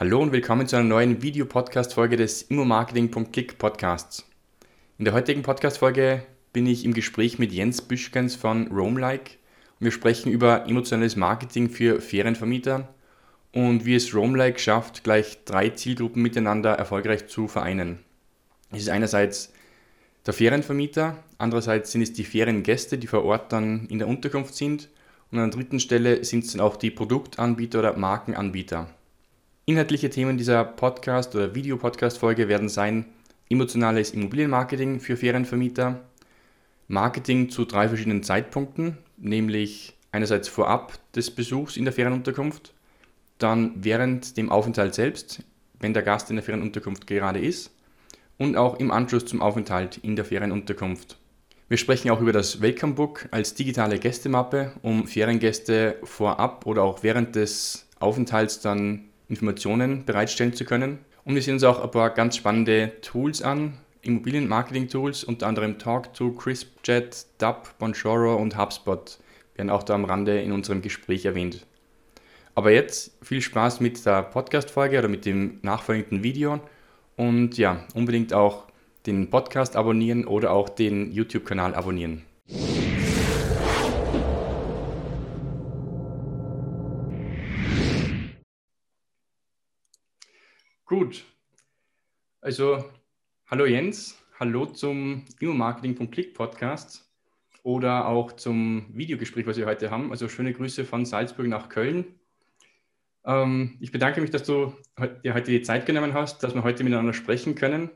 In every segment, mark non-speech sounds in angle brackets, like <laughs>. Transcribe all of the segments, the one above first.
Hallo und willkommen zu einer neuen Videopodcast-Folge des Immomarketing.click Podcasts. In der heutigen Podcast-Folge bin ich im Gespräch mit Jens Büschkens von Roamlike und wir sprechen über emotionales Marketing für Ferienvermieter und wie es Roamlike schafft, gleich drei Zielgruppen miteinander erfolgreich zu vereinen. Es ist einerseits der Ferienvermieter, andererseits sind es die Feriengäste, die vor Ort dann in der Unterkunft sind und an der dritten Stelle sind es dann auch die Produktanbieter oder Markenanbieter. Inhaltliche Themen dieser Podcast- oder Videopodcast-Folge werden sein emotionales Immobilienmarketing für Ferienvermieter, Marketing zu drei verschiedenen Zeitpunkten, nämlich einerseits vorab des Besuchs in der Ferienunterkunft, dann während dem Aufenthalt selbst, wenn der Gast in der Ferienunterkunft gerade ist, und auch im Anschluss zum Aufenthalt in der Ferienunterkunft. Wir sprechen auch über das Welcome Book als digitale Gästemappe, um Feriengäste vorab oder auch während des Aufenthalts dann Informationen bereitstellen zu können. Und wir sehen uns auch ein paar ganz spannende Tools an, Immobilien-Marketing-Tools, unter anderem Talk2, CrispJet, DAP, Bonjoro und HubSpot werden auch da am Rande in unserem Gespräch erwähnt. Aber jetzt viel Spaß mit der Podcast-Folge oder mit dem nachfolgenden Video und ja, unbedingt auch den Podcast abonnieren oder auch den YouTube-Kanal abonnieren. Gut. Also, hallo Jens, hallo zum Immo-Marketing vom Click Podcast oder auch zum Videogespräch, was wir heute haben. Also schöne Grüße von Salzburg nach Köln. Ähm, ich bedanke mich, dass du dir heute die Zeit genommen hast, dass wir heute miteinander sprechen können.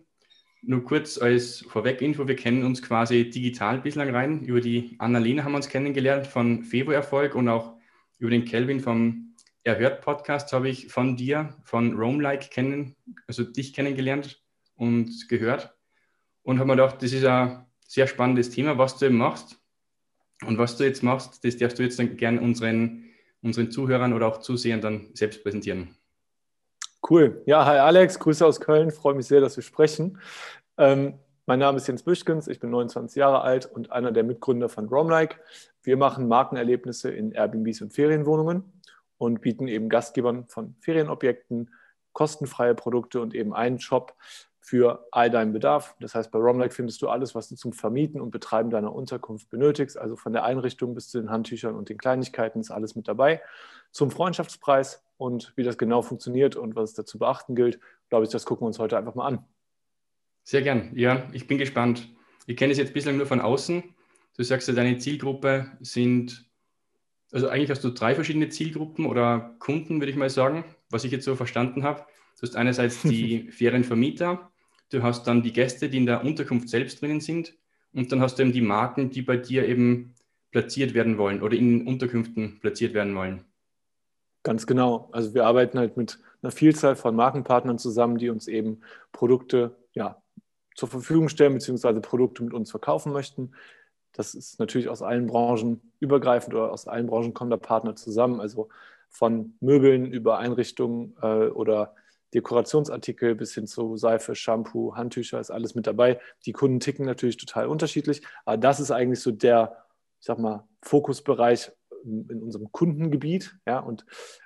Nur kurz als Vorweginfo, wir kennen uns quasi digital bislang rein. Über die Annalena haben wir uns kennengelernt von Fevo Erfolg und auch über den Kelvin vom Erhört Podcast habe ich von dir, von Roamlike kennen, also dich kennengelernt und gehört und habe mir gedacht, das ist ein sehr spannendes Thema, was du eben machst. Und was du jetzt machst, das darfst du jetzt dann gerne unseren, unseren Zuhörern oder auch Zusehern dann selbst präsentieren. Cool. Ja, hi Alex, Grüße aus Köln. Freue mich sehr, dass wir sprechen. Ähm, mein Name ist Jens Büschkens, ich bin 29 Jahre alt und einer der Mitgründer von Roamlike. Wir machen Markenerlebnisse in Airbnbs und Ferienwohnungen und bieten eben Gastgebern von Ferienobjekten kostenfreie Produkte und eben einen Shop für all deinen Bedarf. Das heißt, bei Romlike findest du alles, was du zum Vermieten und Betreiben deiner Unterkunft benötigst. Also von der Einrichtung bis zu den Handtüchern und den Kleinigkeiten ist alles mit dabei. Zum Freundschaftspreis und wie das genau funktioniert und was es dazu beachten gilt, glaube ich, das gucken wir uns heute einfach mal an. Sehr gern. Ja, ich bin gespannt. Ich kenne es jetzt bislang nur von außen. Du sagst ja, deine Zielgruppe sind also eigentlich hast du drei verschiedene Zielgruppen oder Kunden, würde ich mal sagen, was ich jetzt so verstanden habe. Du hast einerseits die <laughs> Ferienvermieter, du hast dann die Gäste, die in der Unterkunft selbst drinnen sind und dann hast du eben die Marken, die bei dir eben platziert werden wollen oder in Unterkünften platziert werden wollen. Ganz genau. Also wir arbeiten halt mit einer Vielzahl von Markenpartnern zusammen, die uns eben Produkte ja, zur Verfügung stellen, beziehungsweise Produkte mit uns verkaufen möchten. Das ist natürlich aus allen Branchen übergreifend oder aus allen Branchen kommen da Partner zusammen. Also von Möbeln über Einrichtungen äh, oder Dekorationsartikel bis hin zu Seife, Shampoo, Handtücher ist alles mit dabei. Die Kunden ticken natürlich total unterschiedlich, aber das ist eigentlich so der, ich sag mal, Fokusbereich in unserem Kundengebiet. Ja, und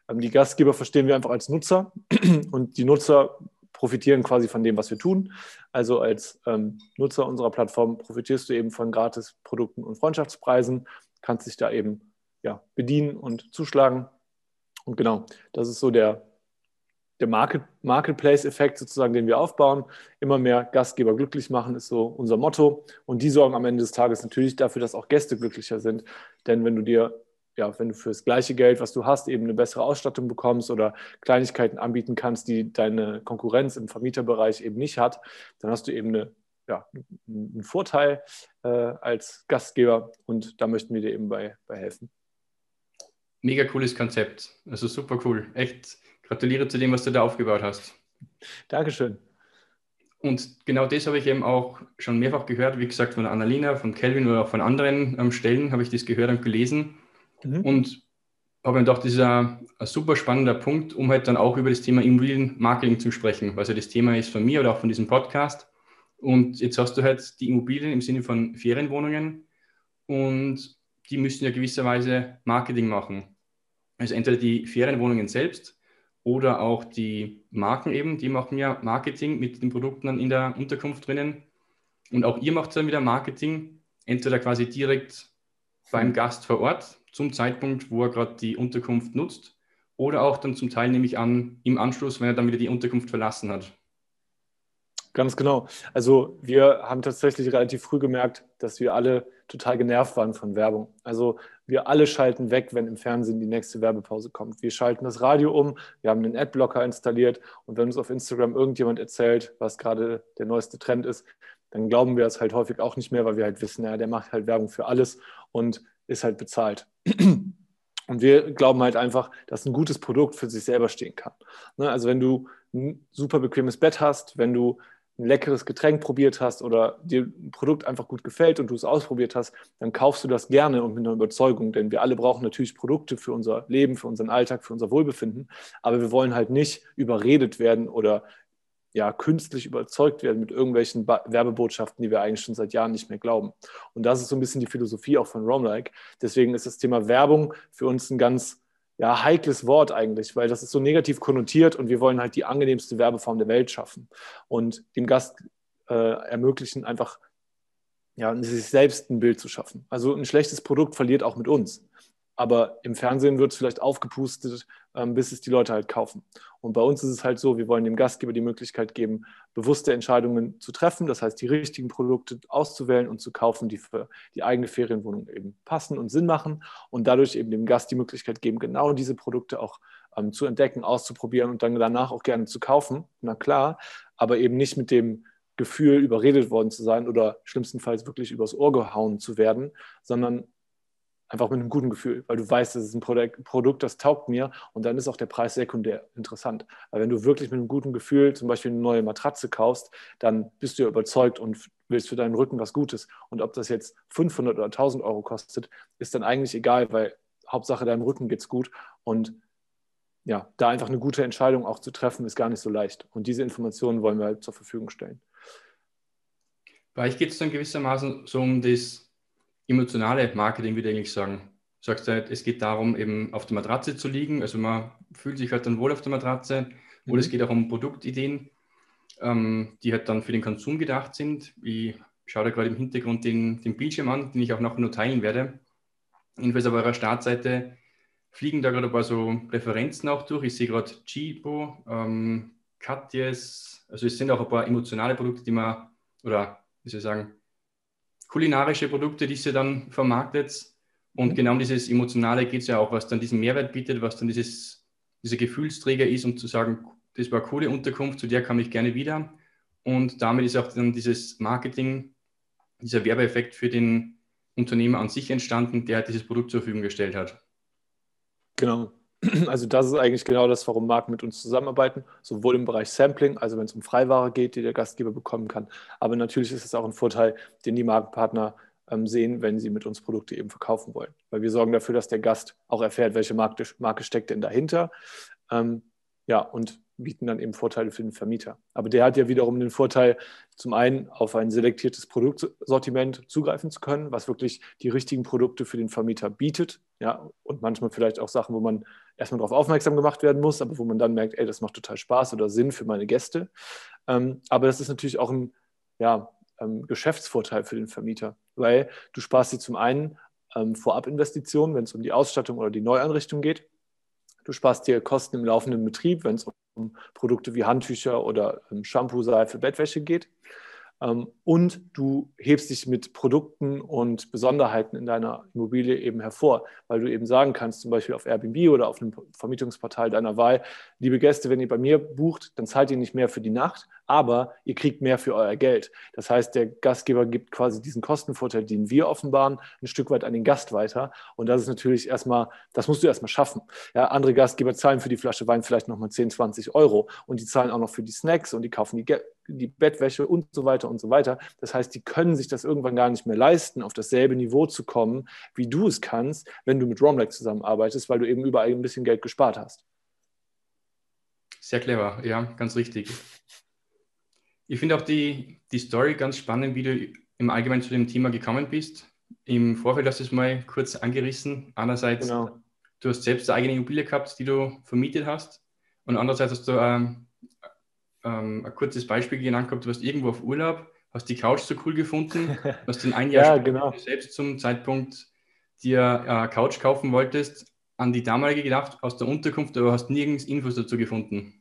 ähm, die Gastgeber verstehen wir einfach als Nutzer <clears throat> und die Nutzer profitieren quasi von dem, was wir tun. Also als ähm, Nutzer unserer Plattform profitierst du eben von Gratis-Produkten und Freundschaftspreisen, kannst dich da eben ja, bedienen und zuschlagen. Und genau, das ist so der, der Market, Marketplace-Effekt sozusagen, den wir aufbauen. Immer mehr Gastgeber glücklich machen, ist so unser Motto. Und die sorgen am Ende des Tages natürlich dafür, dass auch Gäste glücklicher sind. Denn wenn du dir ja, wenn du für das gleiche Geld, was du hast, eben eine bessere Ausstattung bekommst oder Kleinigkeiten anbieten kannst, die deine Konkurrenz im Vermieterbereich eben nicht hat, dann hast du eben eine, ja, einen Vorteil äh, als Gastgeber und da möchten wir dir eben bei, bei helfen. Mega cooles Konzept. Also super cool. Echt gratuliere zu dem, was du da aufgebaut hast. Dankeschön. Und genau das habe ich eben auch schon mehrfach gehört, wie gesagt, von Annalena, von Kelvin oder auch von anderen ähm, Stellen habe ich das gehört und gelesen Mhm. Und habe mir gedacht, das ist ein, ein, super spannender Punkt, um halt dann auch über das Thema Immobilienmarketing zu sprechen, was ja das Thema ist von mir oder auch von diesem Podcast. Und jetzt hast du halt die Immobilien im Sinne von Ferienwohnungen und die müssen ja gewisserweise Marketing machen. Also entweder die Ferienwohnungen selbst oder auch die Marken eben, die machen ja Marketing mit den Produkten dann in der Unterkunft drinnen. Und auch ihr macht dann wieder Marketing, entweder quasi direkt beim Gast vor Ort zum Zeitpunkt, wo er gerade die Unterkunft nutzt, oder auch dann zum Teil nehme ich an, im Anschluss, wenn er dann wieder die Unterkunft verlassen hat. Ganz genau. Also wir haben tatsächlich relativ früh gemerkt, dass wir alle total genervt waren von Werbung. Also wir alle schalten weg, wenn im Fernsehen die nächste Werbepause kommt. Wir schalten das Radio um, wir haben einen Adblocker installiert und wenn uns auf Instagram irgendjemand erzählt, was gerade der neueste Trend ist, dann glauben wir es halt häufig auch nicht mehr, weil wir halt wissen, ja, der macht halt Werbung für alles und ist halt bezahlt. Und wir glauben halt einfach, dass ein gutes Produkt für sich selber stehen kann. Ne, also wenn du ein super bequemes Bett hast, wenn du ein leckeres Getränk probiert hast oder dir ein Produkt einfach gut gefällt und du es ausprobiert hast, dann kaufst du das gerne und mit einer Überzeugung, denn wir alle brauchen natürlich Produkte für unser Leben, für unseren Alltag, für unser Wohlbefinden, aber wir wollen halt nicht überredet werden oder ja, künstlich überzeugt werden mit irgendwelchen ba Werbebotschaften, die wir eigentlich schon seit Jahren nicht mehr glauben. Und das ist so ein bisschen die Philosophie auch von Roamlike. Deswegen ist das Thema Werbung für uns ein ganz ja, heikles Wort eigentlich, weil das ist so negativ konnotiert und wir wollen halt die angenehmste Werbeform der Welt schaffen und dem Gast äh, ermöglichen, einfach ja, sich selbst ein Bild zu schaffen. Also ein schlechtes Produkt verliert auch mit uns aber im Fernsehen wird es vielleicht aufgepustet, bis es die Leute halt kaufen. Und bei uns ist es halt so, wir wollen dem Gastgeber die Möglichkeit geben, bewusste Entscheidungen zu treffen, das heißt, die richtigen Produkte auszuwählen und zu kaufen, die für die eigene Ferienwohnung eben passen und Sinn machen und dadurch eben dem Gast die Möglichkeit geben, genau diese Produkte auch ähm, zu entdecken, auszuprobieren und dann danach auch gerne zu kaufen. Na klar, aber eben nicht mit dem Gefühl, überredet worden zu sein oder schlimmstenfalls wirklich übers Ohr gehauen zu werden, sondern einfach mit einem guten Gefühl, weil du weißt, das ist ein Produkt, das taugt mir und dann ist auch der Preis sekundär interessant. Weil wenn du wirklich mit einem guten Gefühl zum Beispiel eine neue Matratze kaufst, dann bist du ja überzeugt und willst für deinen Rücken was Gutes. Und ob das jetzt 500 oder 1000 Euro kostet, ist dann eigentlich egal, weil Hauptsache deinem Rücken geht's gut und ja, da einfach eine gute Entscheidung auch zu treffen, ist gar nicht so leicht. Und diese Informationen wollen wir halt zur Verfügung stellen. Bei euch geht es dann gewissermaßen so um das emotionale Marketing, würde ich eigentlich sagen. Du sagst halt, es geht darum, eben auf der Matratze zu liegen. Also man fühlt sich halt dann wohl auf der Matratze. Mhm. Oder es geht auch um Produktideen, ähm, die halt dann für den Konsum gedacht sind. Ich schaue da gerade im Hintergrund den, den Bildschirm an, den ich auch nachher nur teilen werde. Jedenfalls auf eurer Startseite fliegen da gerade ein paar so Referenzen auch durch. Ich sehe gerade Chibo, ähm, Katjes, also es sind auch ein paar emotionale Produkte, die man, oder wie soll ich sagen, kulinarische Produkte, die sie dann vermarktet. Und genau um dieses Emotionale geht es ja auch, was dann diesen Mehrwert bietet, was dann dieses, dieser Gefühlsträger ist, um zu sagen, das war eine coole Unterkunft, zu der komme ich gerne wieder. Und damit ist auch dann dieses Marketing, dieser Werbeeffekt für den Unternehmer an sich entstanden, der dieses Produkt zur Verfügung gestellt hat. Genau. <clears throat> Also das ist eigentlich genau das, warum Marken mit uns zusammenarbeiten, sowohl im Bereich Sampling, also wenn es um Freiware geht, die der Gastgeber bekommen kann, aber natürlich ist es auch ein Vorteil, den die Markenpartner ähm, sehen, wenn sie mit uns Produkte eben verkaufen wollen. Weil wir sorgen dafür, dass der Gast auch erfährt, welche Marke, Marke steckt denn dahinter. Ähm, ja, und bieten dann eben Vorteile für den Vermieter. Aber der hat ja wiederum den Vorteil, zum einen auf ein selektiertes Produktsortiment zugreifen zu können, was wirklich die richtigen Produkte für den Vermieter bietet. Ja, und manchmal vielleicht auch Sachen, wo man erstmal darauf aufmerksam gemacht werden muss, aber wo man dann merkt, ey, das macht total Spaß oder Sinn für meine Gäste. Ähm, aber das ist natürlich auch ein ja, ähm, Geschäftsvorteil für den Vermieter, weil du sparst dir zum einen ähm, Vorabinvestitionen, wenn es um die Ausstattung oder die Neueinrichtung geht. Du sparst dir Kosten im laufenden Betrieb, wenn es um Produkte wie Handtücher oder ähm, Shampoo, Seife, Bettwäsche geht. Ähm, und du hebst dich mit Produkten und Besonderheiten in deiner Immobilie eben hervor, weil du eben sagen kannst, zum Beispiel auf Airbnb oder auf einem Vermietungsportal deiner Wahl, liebe Gäste, wenn ihr bei mir bucht, dann zahlt ihr nicht mehr für die Nacht, aber ihr kriegt mehr für euer Geld. Das heißt, der Gastgeber gibt quasi diesen Kostenvorteil, den wir offenbaren, ein Stück weit an den Gast weiter. Und das ist natürlich erstmal, das musst du erstmal schaffen. Ja, andere Gastgeber zahlen für die Flasche Wein vielleicht nochmal 10, 20 Euro und die zahlen auch noch für die Snacks und die kaufen die die Bettwäsche und so weiter und so weiter. Das heißt, die können sich das irgendwann gar nicht mehr leisten, auf dasselbe Niveau zu kommen, wie du es kannst, wenn du mit Romlike zusammenarbeitest, weil du eben überall ein bisschen Geld gespart hast. Sehr clever, ja, ganz richtig. Ich finde auch die, die Story ganz spannend, wie du im Allgemeinen zu dem Thema gekommen bist. Im Vorfeld hast du es mal kurz angerissen. Einerseits, genau. du hast selbst eine eigene Immobilie gehabt, die du vermietet hast Und andererseits hast du ähm, ähm, ein kurzes Beispiel genannt gehabt, du warst irgendwo auf Urlaub, hast die Couch so cool gefunden, <laughs> hast dann ein Jahr ja, genau. selbst zum Zeitpunkt dir äh, Couch kaufen wolltest, an die damalige gedacht aus der Unterkunft, aber hast nirgends Infos dazu gefunden.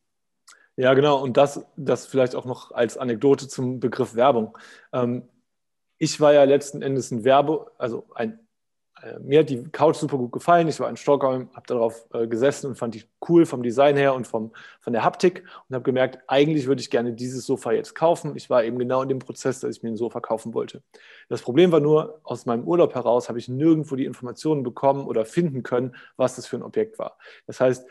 Ja, genau. Und das, das vielleicht auch noch als Anekdote zum Begriff Werbung. Ähm, ich war ja letzten Endes ein Werbe, also ein äh, mir hat die Couch super gut gefallen. Ich war in Stockholm, habe darauf äh, gesessen und fand die cool vom Design her und vom, von der Haptik und habe gemerkt, eigentlich würde ich gerne dieses Sofa jetzt kaufen. Ich war eben genau in dem Prozess, dass ich mir ein Sofa kaufen wollte. Das Problem war nur, aus meinem Urlaub heraus habe ich nirgendwo die Informationen bekommen oder finden können, was das für ein Objekt war. Das heißt,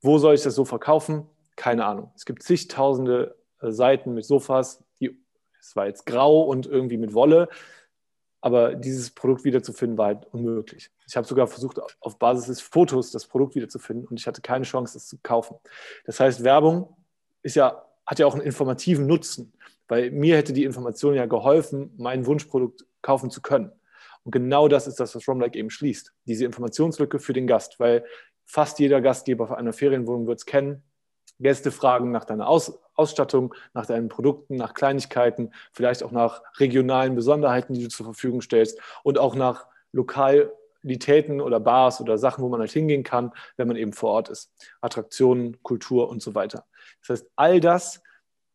wo soll ich das Sofa kaufen? Keine Ahnung. Es gibt zigtausende äh, Seiten mit Sofas, die, es war jetzt grau und irgendwie mit Wolle aber dieses Produkt wiederzufinden war halt unmöglich. Ich habe sogar versucht, auf Basis des Fotos das Produkt wiederzufinden und ich hatte keine Chance, es zu kaufen. Das heißt, Werbung ist ja, hat ja auch einen informativen Nutzen, weil mir hätte die Information ja geholfen, mein Wunschprodukt kaufen zu können. Und genau das ist das, was Romlike eben schließt. Diese Informationslücke für den Gast, weil fast jeder Gastgeber einer Ferienwohnung wird es kennen. Gäste fragen nach deiner Aus Ausstattung, nach deinen Produkten, nach Kleinigkeiten, vielleicht auch nach regionalen Besonderheiten, die du zur Verfügung stellst und auch nach Lokalitäten oder Bars oder Sachen, wo man halt hingehen kann, wenn man eben vor Ort ist. Attraktionen, Kultur und so weiter. Das heißt, all das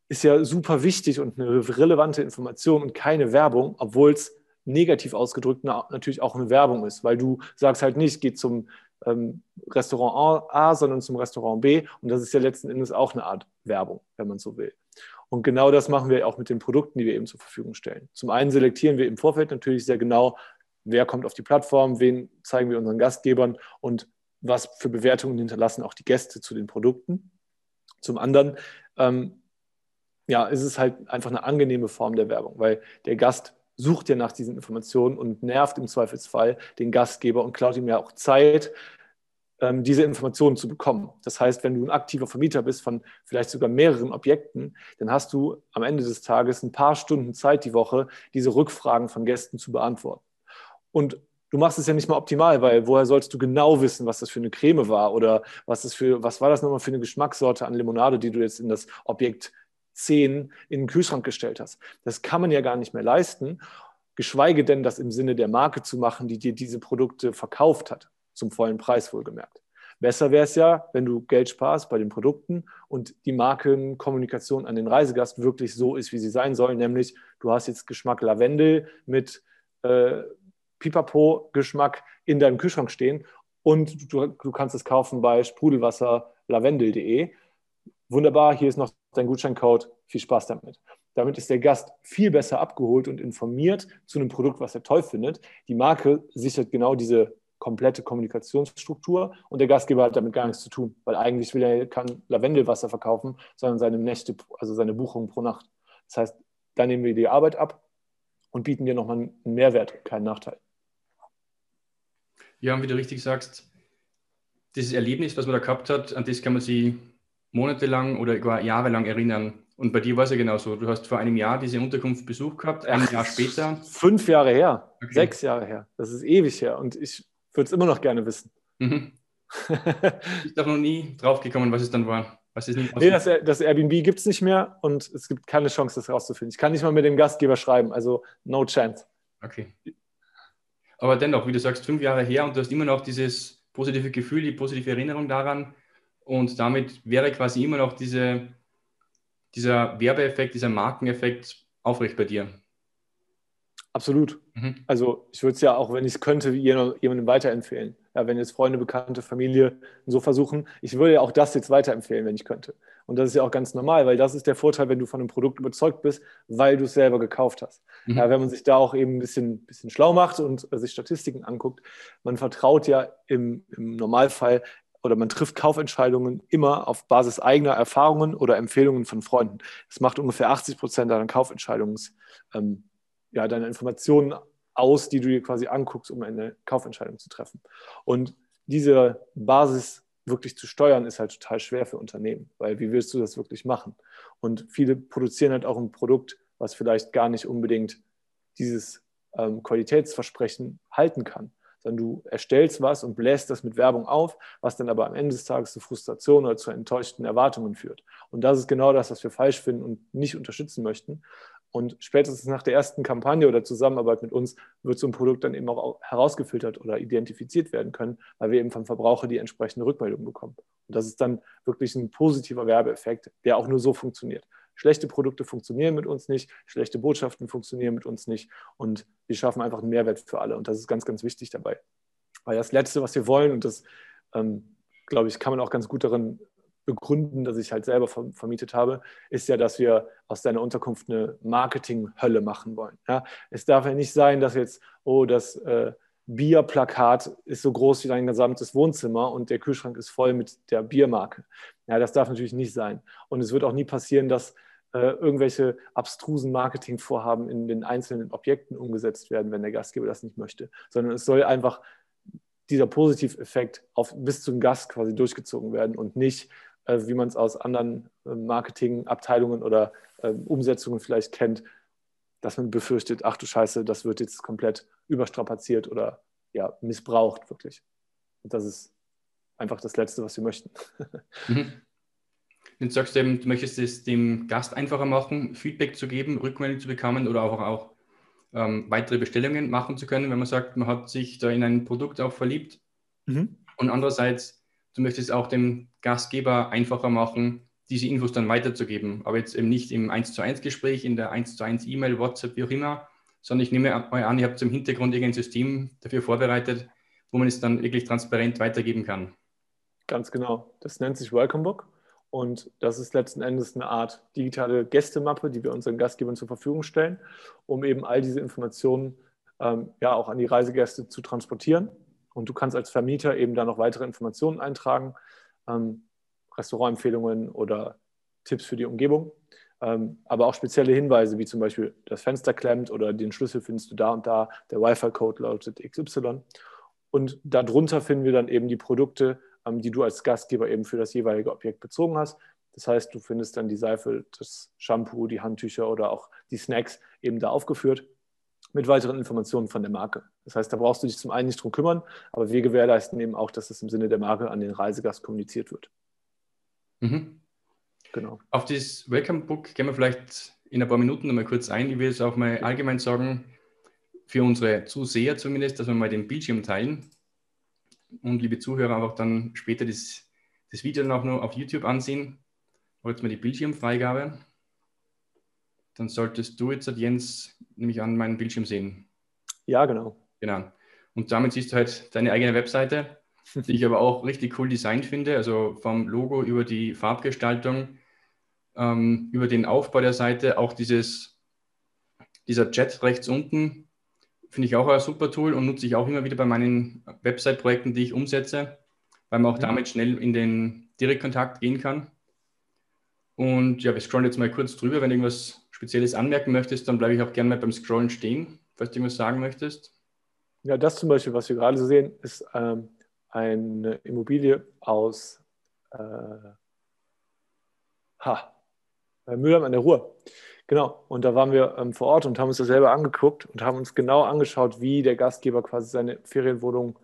ist ja super wichtig und eine relevante Information und keine Werbung, obwohl es negativ ausgedrückt natürlich auch eine Werbung ist, weil du sagst halt nicht, geh zum ähm, Restaurant A, sondern zum Restaurant B. Und das ist ja letzten Endes auch eine Art Werbung, wenn man so will. Und genau das machen wir auch mit den Produkten, die wir eben zur Verfügung stellen. Zum einen selektieren wir im Vorfeld natürlich sehr genau, wer kommt auf die Plattform, wen zeigen wir unseren Gastgebern und was für Bewertungen hinterlassen auch die Gäste zu den Produkten. Zum anderen ähm, ja, ist es halt einfach eine angenehme Form der Werbung, weil der Gast sucht ja nach diesen Informationen und nervt im Zweifelsfall den Gastgeber und klaut ihm ja auch Zeit, ähm, diese Informationen zu bekommen. Das heißt, wenn du ein aktiver Vermieter bist von vielleicht sogar mehreren Objekten, dann hast du am Ende des Tages ein paar Stunden Zeit die Woche, diese Rückfragen von Gästen zu beantworten. Und du machst es ja nicht mal optimal, weil woher sollst du genau wissen, was das für eine Creme war oder was, das für, was war das nochmal für eine Geschmackssorte an Limonade, die du jetzt in das Objekt 10 in den Kühlschrank gestellt hast. Das kann man ja gar nicht mehr leisten, geschweige denn das im Sinne der Marke zu machen, die dir diese Produkte verkauft hat, zum vollen Preis wohlgemerkt. Besser wäre es ja, wenn du Geld sparst bei den Produkten und die Markenkommunikation an den Reisegast wirklich so ist, wie sie sein soll, nämlich du hast jetzt Geschmack Lavendel mit äh, Pipapo-Geschmack in deinem Kühlschrank stehen und du, du kannst es kaufen bei sprudelwasserlavendel.de. Wunderbar, hier ist noch dein Gutscheincode, viel Spaß damit. Damit ist der Gast viel besser abgeholt und informiert zu einem Produkt, was er toll findet. Die Marke sichert genau diese komplette Kommunikationsstruktur und der Gastgeber hat damit gar nichts zu tun, weil eigentlich will er kein Lavendelwasser verkaufen, sondern seine Nächte, also seine Buchung pro Nacht. Das heißt, da nehmen wir die Arbeit ab und bieten dir nochmal einen Mehrwert, keinen Nachteil. Ja, und wie du richtig sagst, dieses Erlebnis, was man da gehabt hat, an das kann man sich monatelang oder gar jahrelang erinnern. Und bei dir war es ja genauso. Du hast vor einem Jahr diese Unterkunft besucht gehabt, ein Jahr später. Fünf Jahre her, okay. sechs Jahre her. Das ist ewig her und ich würde es immer noch gerne wissen. Mhm. <laughs> ich bin noch nie draufgekommen, was es dann war. Was ist nee, das, das Airbnb gibt es nicht mehr und es gibt keine Chance, das rauszufinden. Ich kann nicht mal mit dem Gastgeber schreiben, also no chance. Okay. Aber dennoch, wie du sagst, fünf Jahre her und du hast immer noch dieses positive Gefühl, die positive Erinnerung daran, und damit wäre quasi immer noch diese, dieser Werbeeffekt, dieser Markeneffekt aufrecht bei dir. Absolut. Mhm. Also ich würde es ja auch, wenn ich es könnte, jemandem weiterempfehlen. Ja, wenn jetzt Freunde, Bekannte, Familie so versuchen, ich würde ja auch das jetzt weiterempfehlen, wenn ich könnte. Und das ist ja auch ganz normal, weil das ist der Vorteil, wenn du von einem Produkt überzeugt bist, weil du es selber gekauft hast. Mhm. Ja, wenn man sich da auch eben ein bisschen, bisschen schlau macht und sich Statistiken anguckt, man vertraut ja im, im Normalfall oder man trifft Kaufentscheidungen immer auf Basis eigener Erfahrungen oder Empfehlungen von Freunden. Das macht ungefähr 80 Prozent deiner Kaufentscheidungs, ähm, ja, deiner Informationen aus, die du dir quasi anguckst, um eine Kaufentscheidung zu treffen. Und diese Basis wirklich zu steuern, ist halt total schwer für Unternehmen, weil wie willst du das wirklich machen? Und viele produzieren halt auch ein Produkt, was vielleicht gar nicht unbedingt dieses ähm, Qualitätsversprechen halten kann sondern du erstellst was und bläst das mit Werbung auf, was dann aber am Ende des Tages zu Frustration oder zu enttäuschten Erwartungen führt. Und das ist genau das, was wir falsch finden und nicht unterstützen möchten. Und spätestens nach der ersten Kampagne oder Zusammenarbeit mit uns wird so ein Produkt dann eben auch herausgefiltert oder identifiziert werden können, weil wir eben vom Verbraucher die entsprechende Rückmeldung bekommen. Und das ist dann wirklich ein positiver Werbeeffekt, der auch nur so funktioniert. Schlechte Produkte funktionieren mit uns nicht, schlechte Botschaften funktionieren mit uns nicht und wir schaffen einfach einen Mehrwert für alle. Und das ist ganz, ganz wichtig dabei. Weil das Letzte, was wir wollen, und das, ähm, glaube ich, kann man auch ganz gut darin begründen, dass ich halt selber vermietet habe, ist ja, dass wir aus deiner Unterkunft eine Marketing-Hölle machen wollen. Ja? Es darf ja nicht sein, dass jetzt, oh, das äh, Bierplakat ist so groß wie dein gesamtes Wohnzimmer und der Kühlschrank ist voll mit der Biermarke. Ja, das darf natürlich nicht sein. Und es wird auch nie passieren, dass äh, irgendwelche abstrusen Marketingvorhaben in den einzelnen Objekten umgesetzt werden, wenn der Gastgeber das nicht möchte, sondern es soll einfach dieser Positiveffekt auf, bis zum Gast quasi durchgezogen werden und nicht, äh, wie man es aus anderen äh, Marketingabteilungen oder äh, Umsetzungen vielleicht kennt, dass man befürchtet, ach du Scheiße, das wird jetzt komplett überstrapaziert oder ja, missbraucht wirklich. Und das ist einfach das Letzte, was wir möchten. <laughs> Mhm. Jetzt sagst du eben, du möchtest es dem Gast einfacher machen, Feedback zu geben, Rückmeldung zu bekommen oder auch, auch ähm, weitere Bestellungen machen zu können, wenn man sagt, man hat sich da in ein Produkt auch verliebt. Mhm. Und andererseits, du möchtest auch dem Gastgeber einfacher machen, diese Infos dann weiterzugeben. Aber jetzt eben nicht im 1 zu 1 Gespräch, in der 1 zu 1 E-Mail, WhatsApp, wie auch immer, sondern ich nehme mal an, ihr habt im Hintergrund irgendein System dafür vorbereitet, wo man es dann wirklich transparent weitergeben kann. Ganz genau. Das nennt sich Welcome Book. Und das ist letzten Endes eine Art digitale Gästemappe, die wir unseren Gastgebern zur Verfügung stellen, um eben all diese Informationen ähm, ja auch an die Reisegäste zu transportieren. Und du kannst als Vermieter eben da noch weitere Informationen eintragen, ähm, Restaurantempfehlungen oder Tipps für die Umgebung, aber auch spezielle Hinweise, wie zum Beispiel das Fenster klemmt oder den Schlüssel findest du da und da, der Wi-Fi-Code lautet XY. Und darunter finden wir dann eben die Produkte, ähm, die du als Gastgeber eben für das jeweilige Objekt bezogen hast. Das heißt, du findest dann die Seife, das Shampoo, die Handtücher oder auch die Snacks eben da aufgeführt mit weiteren Informationen von der Marke. Das heißt, da brauchst du dich zum einen nicht drum kümmern, aber wir gewährleisten eben auch, dass es im Sinne der Marke an den Reisegast kommuniziert wird. Mhm. Genau. Auf das Welcome Book gehen wir vielleicht in ein paar Minuten nochmal kurz ein. Ich will es auch mal allgemein sagen, für unsere Zuseher zumindest, dass wir mal den Bildschirm teilen und liebe Zuhörer einfach dann später das, das Video dann auch noch auf YouTube ansehen. Aber jetzt mal die Bildschirmfreigabe. Dann solltest du jetzt, Jens, nämlich an meinen Bildschirm sehen. Ja, genau. Genau. Und damit siehst du halt deine eigene Webseite, die ich aber auch richtig cool designt finde. Also vom Logo über die Farbgestaltung, ähm, über den Aufbau der Seite, auch dieses, dieser Chat rechts unten, Finde ich auch ein super Tool und nutze ich auch immer wieder bei meinen Website-Projekten, die ich umsetze, weil man auch mhm. damit schnell in den Direktkontakt gehen kann. Und ja, wir scrollen jetzt mal kurz drüber. Wenn du irgendwas Spezielles anmerken möchtest, dann bleibe ich auch gerne mal beim Scrollen stehen, falls du irgendwas sagen möchtest. Ja, das zum Beispiel, was wir gerade sehen, ist ähm, eine Immobilie aus äh, ha, Mülheim an der Ruhr. Genau, und da waren wir ähm, vor Ort und haben uns das selber angeguckt und haben uns genau angeschaut, wie der Gastgeber quasi seine Ferienwohnung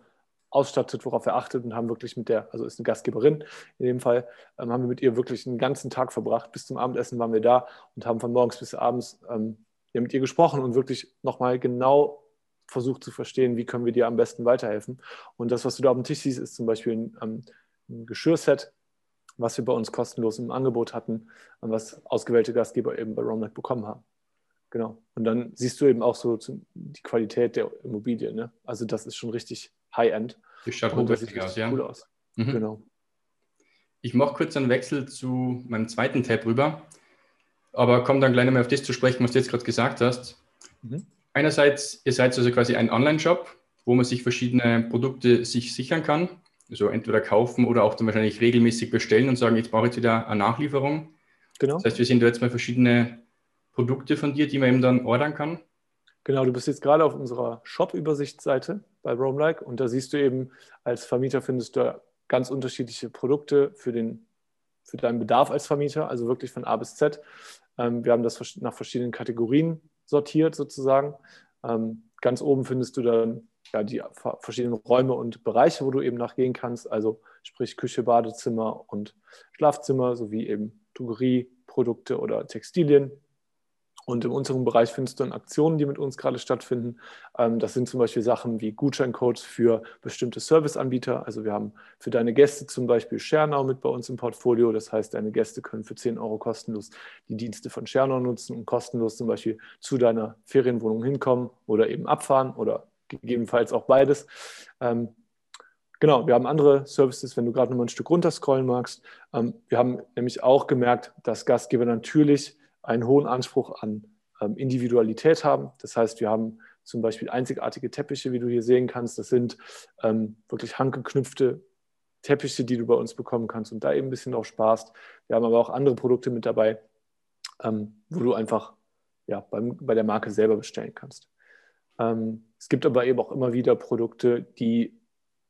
ausstattet, worauf er achtet und haben wirklich mit der, also ist eine Gastgeberin in dem Fall, ähm, haben wir mit ihr wirklich einen ganzen Tag verbracht. Bis zum Abendessen waren wir da und haben von morgens bis abends ähm, ja, mit ihr gesprochen und wirklich nochmal genau versucht zu verstehen, wie können wir dir am besten weiterhelfen. Und das, was du da auf dem Tisch siehst, ist zum Beispiel ein, ähm, ein Geschirrset, was wir bei uns kostenlos im Angebot hatten, was ausgewählte Gastgeber eben bei Romnet bekommen haben. Genau. Und dann siehst du eben auch so die Qualität der Immobilie. Ne? Also das ist schon richtig High-End. Die schaut hochwertig aus, ja. Cool aus. Mhm. Genau. Ich mache kurz einen Wechsel zu meinem zweiten Tab rüber, aber komme dann gleich nochmal auf das zu sprechen, was du jetzt gerade gesagt hast. Mhm. Einerseits, ihr seid also quasi ein Online-Shop, wo man sich verschiedene Produkte sich sichern kann also entweder kaufen oder auch dann wahrscheinlich regelmäßig bestellen und sagen, jetzt brauche ich jetzt wieder eine Nachlieferung. Genau. Das heißt, wir sehen da jetzt mal verschiedene Produkte von dir, die man eben dann ordern kann. Genau, du bist jetzt gerade auf unserer Shop-Übersichtsseite bei Roamlike und da siehst du eben, als Vermieter findest du ganz unterschiedliche Produkte für, den, für deinen Bedarf als Vermieter, also wirklich von A bis Z. Ähm, wir haben das nach verschiedenen Kategorien sortiert sozusagen. Ähm, ganz oben findest du dann ja, die verschiedenen Räume und Bereiche, wo du eben nachgehen kannst, also sprich Küche, Badezimmer und Schlafzimmer sowie eben Drogerieprodukte oder Textilien. Und im unteren Bereich findest du dann Aktionen, die mit uns gerade stattfinden. Ähm, das sind zum Beispiel Sachen wie Gutscheincodes für bestimmte Serviceanbieter. Also wir haben für deine Gäste zum Beispiel Schernau mit bei uns im Portfolio. Das heißt, deine Gäste können für 10 Euro kostenlos die Dienste von Schernau nutzen und kostenlos zum Beispiel zu deiner Ferienwohnung hinkommen oder eben abfahren oder gegebenenfalls auch beides. Ähm, genau, wir haben andere Services, wenn du gerade noch mal ein Stück runterscrollen magst. Ähm, wir haben nämlich auch gemerkt, dass Gastgeber natürlich einen hohen Anspruch an ähm, Individualität haben. Das heißt, wir haben zum Beispiel einzigartige Teppiche, wie du hier sehen kannst. Das sind ähm, wirklich handgeknüpfte Teppiche, die du bei uns bekommen kannst und da eben ein bisschen auch sparst. Wir haben aber auch andere Produkte mit dabei, ähm, wo du einfach ja, beim, bei der Marke selber bestellen kannst. Ähm, es gibt aber eben auch immer wieder Produkte, die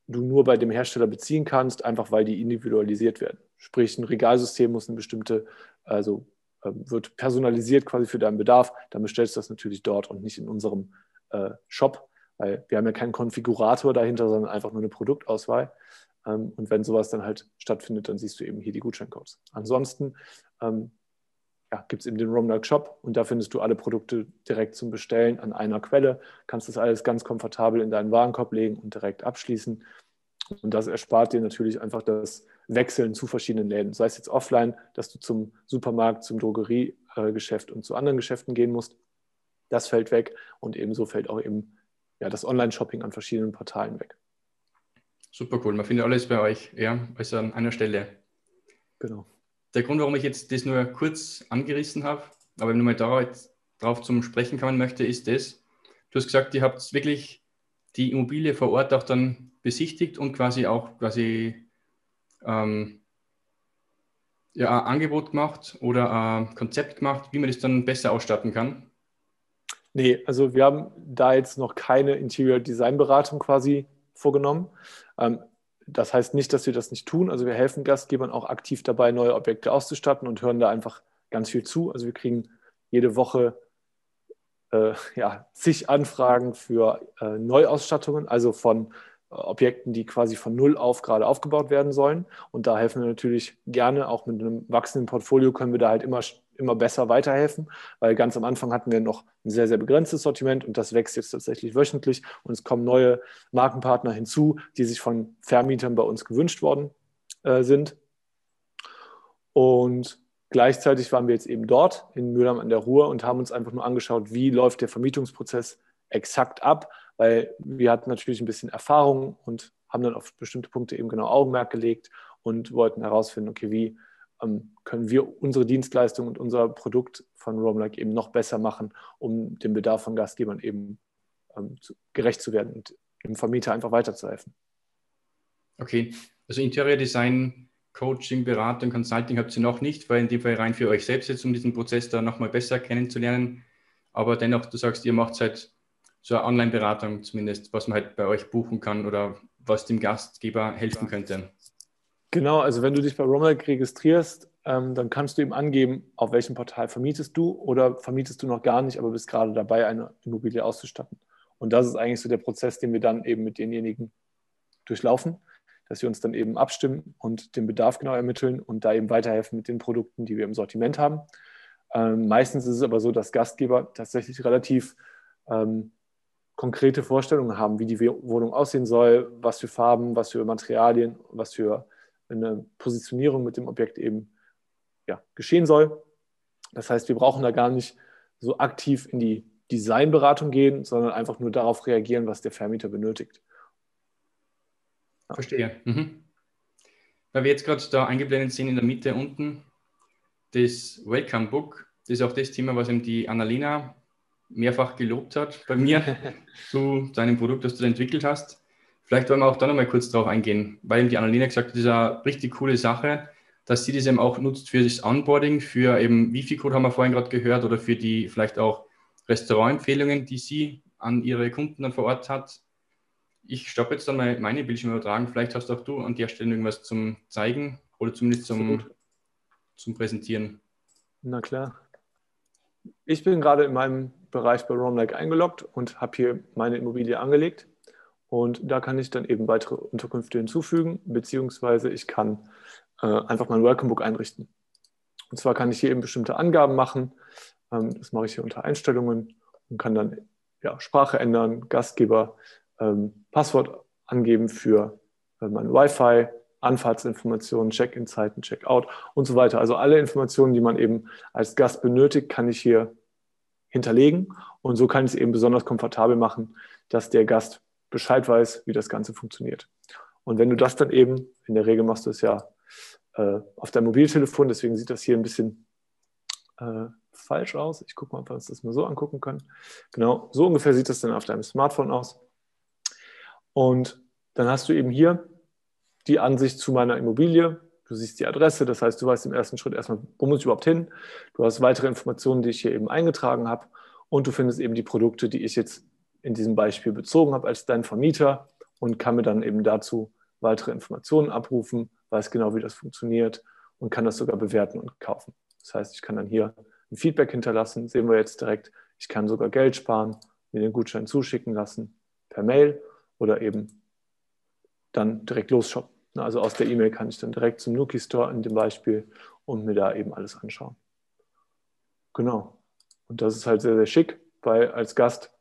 du nur bei dem Hersteller beziehen kannst, einfach weil die individualisiert werden. Sprich, ein Regalsystem muss eine bestimmte, also ähm, wird personalisiert quasi für deinen Bedarf, dann bestellst du das natürlich dort und nicht in unserem äh, Shop, weil wir haben ja keinen Konfigurator dahinter, sondern einfach nur eine Produktauswahl. Ähm, und wenn sowas dann halt stattfindet, dann siehst du eben hier die Gutscheincodes. Ansonsten ähm, ja, gibt es eben den Romnark Shop und da findest du alle Produkte direkt zum Bestellen an einer Quelle, kannst das alles ganz komfortabel in deinen Warenkorb legen und direkt abschließen. Und das erspart dir natürlich einfach das Wechseln zu verschiedenen Läden. Sei es jetzt offline, dass du zum Supermarkt, zum Drogeriegeschäft und zu anderen Geschäften gehen musst. Das fällt weg und ebenso fällt auch eben ja, das Online-Shopping an verschiedenen Portalen weg. Super cool. Man findet alles bei euch, ja, also an einer Stelle. Genau. Der Grund, warum ich jetzt das nur kurz angerissen habe, aber du mal darauf zum Sprechen kommen möchte, ist das, du hast gesagt, ihr habt wirklich die Immobilie vor Ort auch dann besichtigt und quasi auch quasi ähm, ja, ein Angebot gemacht oder ein Konzept gemacht, wie man das dann besser ausstatten kann? Nee, also wir haben da jetzt noch keine Interior Design Beratung quasi vorgenommen. Ähm, das heißt nicht, dass wir das nicht tun. Also wir helfen Gastgebern auch aktiv dabei, neue Objekte auszustatten und hören da einfach ganz viel zu. Also wir kriegen jede Woche äh, ja, zig Anfragen für äh, Neuausstattungen, also von äh, Objekten, die quasi von Null auf gerade aufgebaut werden sollen. Und da helfen wir natürlich gerne, auch mit einem wachsenden Portfolio können wir da halt immer, immer besser weiterhelfen, weil ganz am Anfang hatten wir noch ein sehr, sehr begrenztes Sortiment und das wächst jetzt tatsächlich wöchentlich und es kommen neue Markenpartner hinzu, die sich von Vermietern bei uns gewünscht worden äh, sind. Und gleichzeitig waren wir jetzt eben dort in Mülheim an der Ruhr und haben uns einfach nur angeschaut, wie läuft der Vermietungsprozess exakt ab, weil wir hatten natürlich ein bisschen Erfahrung und haben dann auf bestimmte Punkte eben genau Augenmerk gelegt und wollten herausfinden, okay, wie können wir unsere Dienstleistung und unser Produkt von Roamlike eben noch besser machen, um dem Bedarf von Gastgebern eben ähm, zu, gerecht zu werden und dem Vermieter einfach weiterzuhelfen. Okay, also Interior Design, Coaching, Beratung, Consulting habt ihr noch nicht, weil in dem Fall rein für euch selbst jetzt, um diesen Prozess da nochmal besser kennenzulernen. Aber dennoch, du sagst, ihr macht halt so eine Online-Beratung zumindest, was man halt bei euch buchen kann oder was dem Gastgeber helfen könnte. Genau, also wenn du dich bei Romlike registrierst, ähm, dann kannst du ihm angeben, auf welchem Portal vermietest du oder vermietest du noch gar nicht, aber bist gerade dabei, eine Immobilie auszustatten. Und das ist eigentlich so der Prozess, den wir dann eben mit denjenigen durchlaufen, dass wir uns dann eben abstimmen und den Bedarf genau ermitteln und da eben weiterhelfen mit den Produkten, die wir im Sortiment haben. Ähm, meistens ist es aber so, dass Gastgeber tatsächlich relativ ähm, konkrete Vorstellungen haben, wie die Wohnung aussehen soll, was für Farben, was für Materialien, was für eine Positionierung mit dem Objekt eben ja, geschehen soll. Das heißt, wir brauchen da gar nicht so aktiv in die Designberatung gehen, sondern einfach nur darauf reagieren, was der Vermieter benötigt. Ja. Verstehe. Mhm. Weil wir jetzt gerade da eingeblendet sehen in der Mitte unten, das Welcome Book, das ist auch das Thema, was eben die Annalena mehrfach gelobt hat bei mir <laughs> zu deinem Produkt, das du entwickelt hast. Vielleicht wollen wir auch da nochmal kurz drauf eingehen, weil eben die Annalena gesagt hat, das ist eine richtig coole Sache, dass sie das eben auch nutzt für das Onboarding, für eben Wifi-Code haben wir vorhin gerade gehört oder für die vielleicht auch Restaurantempfehlungen, die sie an ihre Kunden dann vor Ort hat. Ich stoppe jetzt dann mal meine Bildschirmübertragung. Vielleicht hast auch du an der Stelle irgendwas zum Zeigen oder zumindest zum, zum Präsentieren. Na klar. Ich bin gerade in meinem Bereich bei Romlike eingeloggt und habe hier meine Immobilie angelegt. Und da kann ich dann eben weitere Unterkünfte hinzufügen, beziehungsweise ich kann äh, einfach mein Welcome Book einrichten. Und zwar kann ich hier eben bestimmte Angaben machen. Ähm, das mache ich hier unter Einstellungen und kann dann ja, Sprache ändern, Gastgeber, ähm, Passwort angeben für äh, mein Wi-Fi, Anfahrtsinformationen, Check-in-Zeiten, Check-out und so weiter. Also alle Informationen, die man eben als Gast benötigt, kann ich hier hinterlegen. Und so kann ich es eben besonders komfortabel machen, dass der Gast Bescheid weiß, wie das Ganze funktioniert. Und wenn du das dann eben, in der Regel machst du es ja äh, auf deinem Mobiltelefon, deswegen sieht das hier ein bisschen äh, falsch aus. Ich gucke mal, ob wir uns das mal so angucken können. Genau, so ungefähr sieht das dann auf deinem Smartphone aus. Und dann hast du eben hier die Ansicht zu meiner Immobilie. Du siehst die Adresse, das heißt, du weißt im ersten Schritt erstmal, wo muss ich überhaupt hin. Du hast weitere Informationen, die ich hier eben eingetragen habe. Und du findest eben die Produkte, die ich jetzt in diesem Beispiel bezogen habe als dein Vermieter und kann mir dann eben dazu weitere Informationen abrufen, weiß genau, wie das funktioniert und kann das sogar bewerten und kaufen. Das heißt, ich kann dann hier ein Feedback hinterlassen, sehen wir jetzt direkt. Ich kann sogar Geld sparen, mir den Gutschein zuschicken lassen per Mail oder eben dann direkt losshoppen. Also aus der E-Mail kann ich dann direkt zum Nuki Store in dem Beispiel und mir da eben alles anschauen. Genau. Und das ist halt sehr, sehr schick, weil als Gast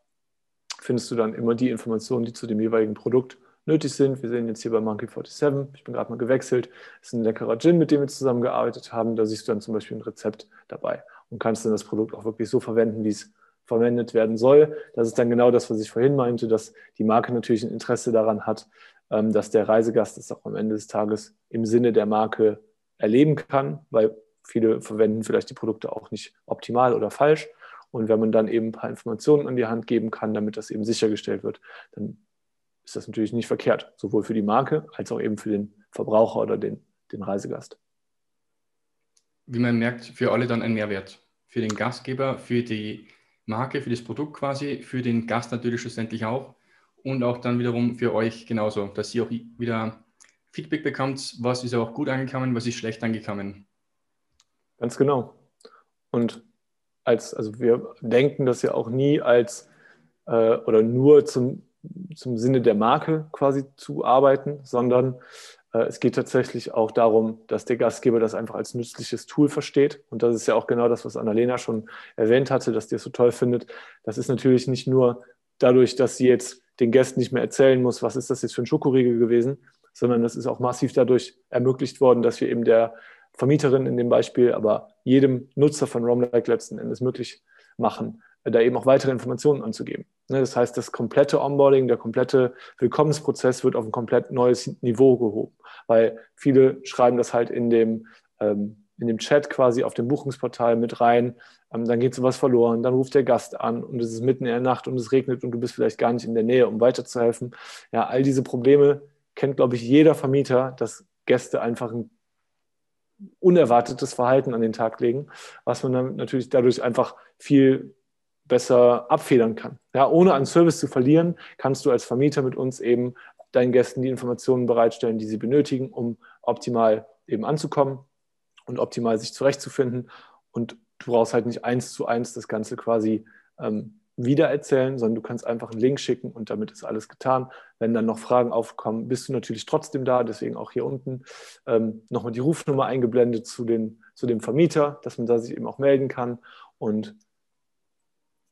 findest du dann immer die Informationen, die zu dem jeweiligen Produkt nötig sind. Wir sehen jetzt hier bei Monkey 47, ich bin gerade mal gewechselt, ist ein leckerer Gin, mit dem wir zusammengearbeitet haben. Da siehst du dann zum Beispiel ein Rezept dabei und kannst dann das Produkt auch wirklich so verwenden, wie es verwendet werden soll. Das ist dann genau das, was ich vorhin meinte, dass die Marke natürlich ein Interesse daran hat, ähm, dass der Reisegast es auch am Ende des Tages im Sinne der Marke erleben kann, weil viele verwenden vielleicht die Produkte auch nicht optimal oder falsch. Und wenn man dann eben ein paar Informationen an die Hand geben kann, damit das eben sichergestellt wird, dann ist das natürlich nicht verkehrt, sowohl für die Marke als auch eben für den Verbraucher oder den, den Reisegast. Wie man merkt, für alle dann ein Mehrwert. Für den Gastgeber, für die Marke, für das Produkt quasi, für den Gast natürlich schlussendlich auch und auch dann wiederum für euch genauso, dass ihr auch wieder Feedback bekommt, was ist auch gut angekommen, was ist schlecht angekommen. Ganz genau. Und als, also wir denken das ja auch nie als äh, oder nur zum, zum Sinne der Marke quasi zu arbeiten, sondern äh, es geht tatsächlich auch darum, dass der Gastgeber das einfach als nützliches Tool versteht. Und das ist ja auch genau das, was Annalena schon erwähnt hatte, dass die es so toll findet. Das ist natürlich nicht nur dadurch, dass sie jetzt den Gästen nicht mehr erzählen muss, was ist das jetzt für ein Schokoriegel gewesen, sondern das ist auch massiv dadurch ermöglicht worden, dass wir eben der Vermieterin in dem Beispiel, aber jedem Nutzer von RomLike letzten Endes möglich machen, da eben auch weitere Informationen anzugeben. Ne, das heißt, das komplette Onboarding, der komplette Willkommensprozess wird auf ein komplett neues Niveau gehoben, weil viele schreiben das halt in dem, ähm, in dem Chat quasi auf dem Buchungsportal mit rein. Ähm, dann geht sowas verloren, dann ruft der Gast an und es ist mitten in der Nacht und es regnet und du bist vielleicht gar nicht in der Nähe, um weiterzuhelfen. Ja, all diese Probleme kennt, glaube ich, jeder Vermieter, dass Gäste einfach ein unerwartetes Verhalten an den Tag legen, was man dann natürlich dadurch einfach viel besser abfedern kann. Ja, ohne an Service zu verlieren, kannst du als Vermieter mit uns eben deinen Gästen die Informationen bereitstellen, die sie benötigen, um optimal eben anzukommen und optimal sich zurechtzufinden. Und du brauchst halt nicht eins zu eins das Ganze quasi ähm, wiedererzählen, sondern du kannst einfach einen Link schicken und damit ist alles getan. Wenn dann noch Fragen aufkommen, bist du natürlich trotzdem da, deswegen auch hier unten ähm, nochmal die Rufnummer eingeblendet zu, den, zu dem Vermieter, dass man da sich eben auch melden kann und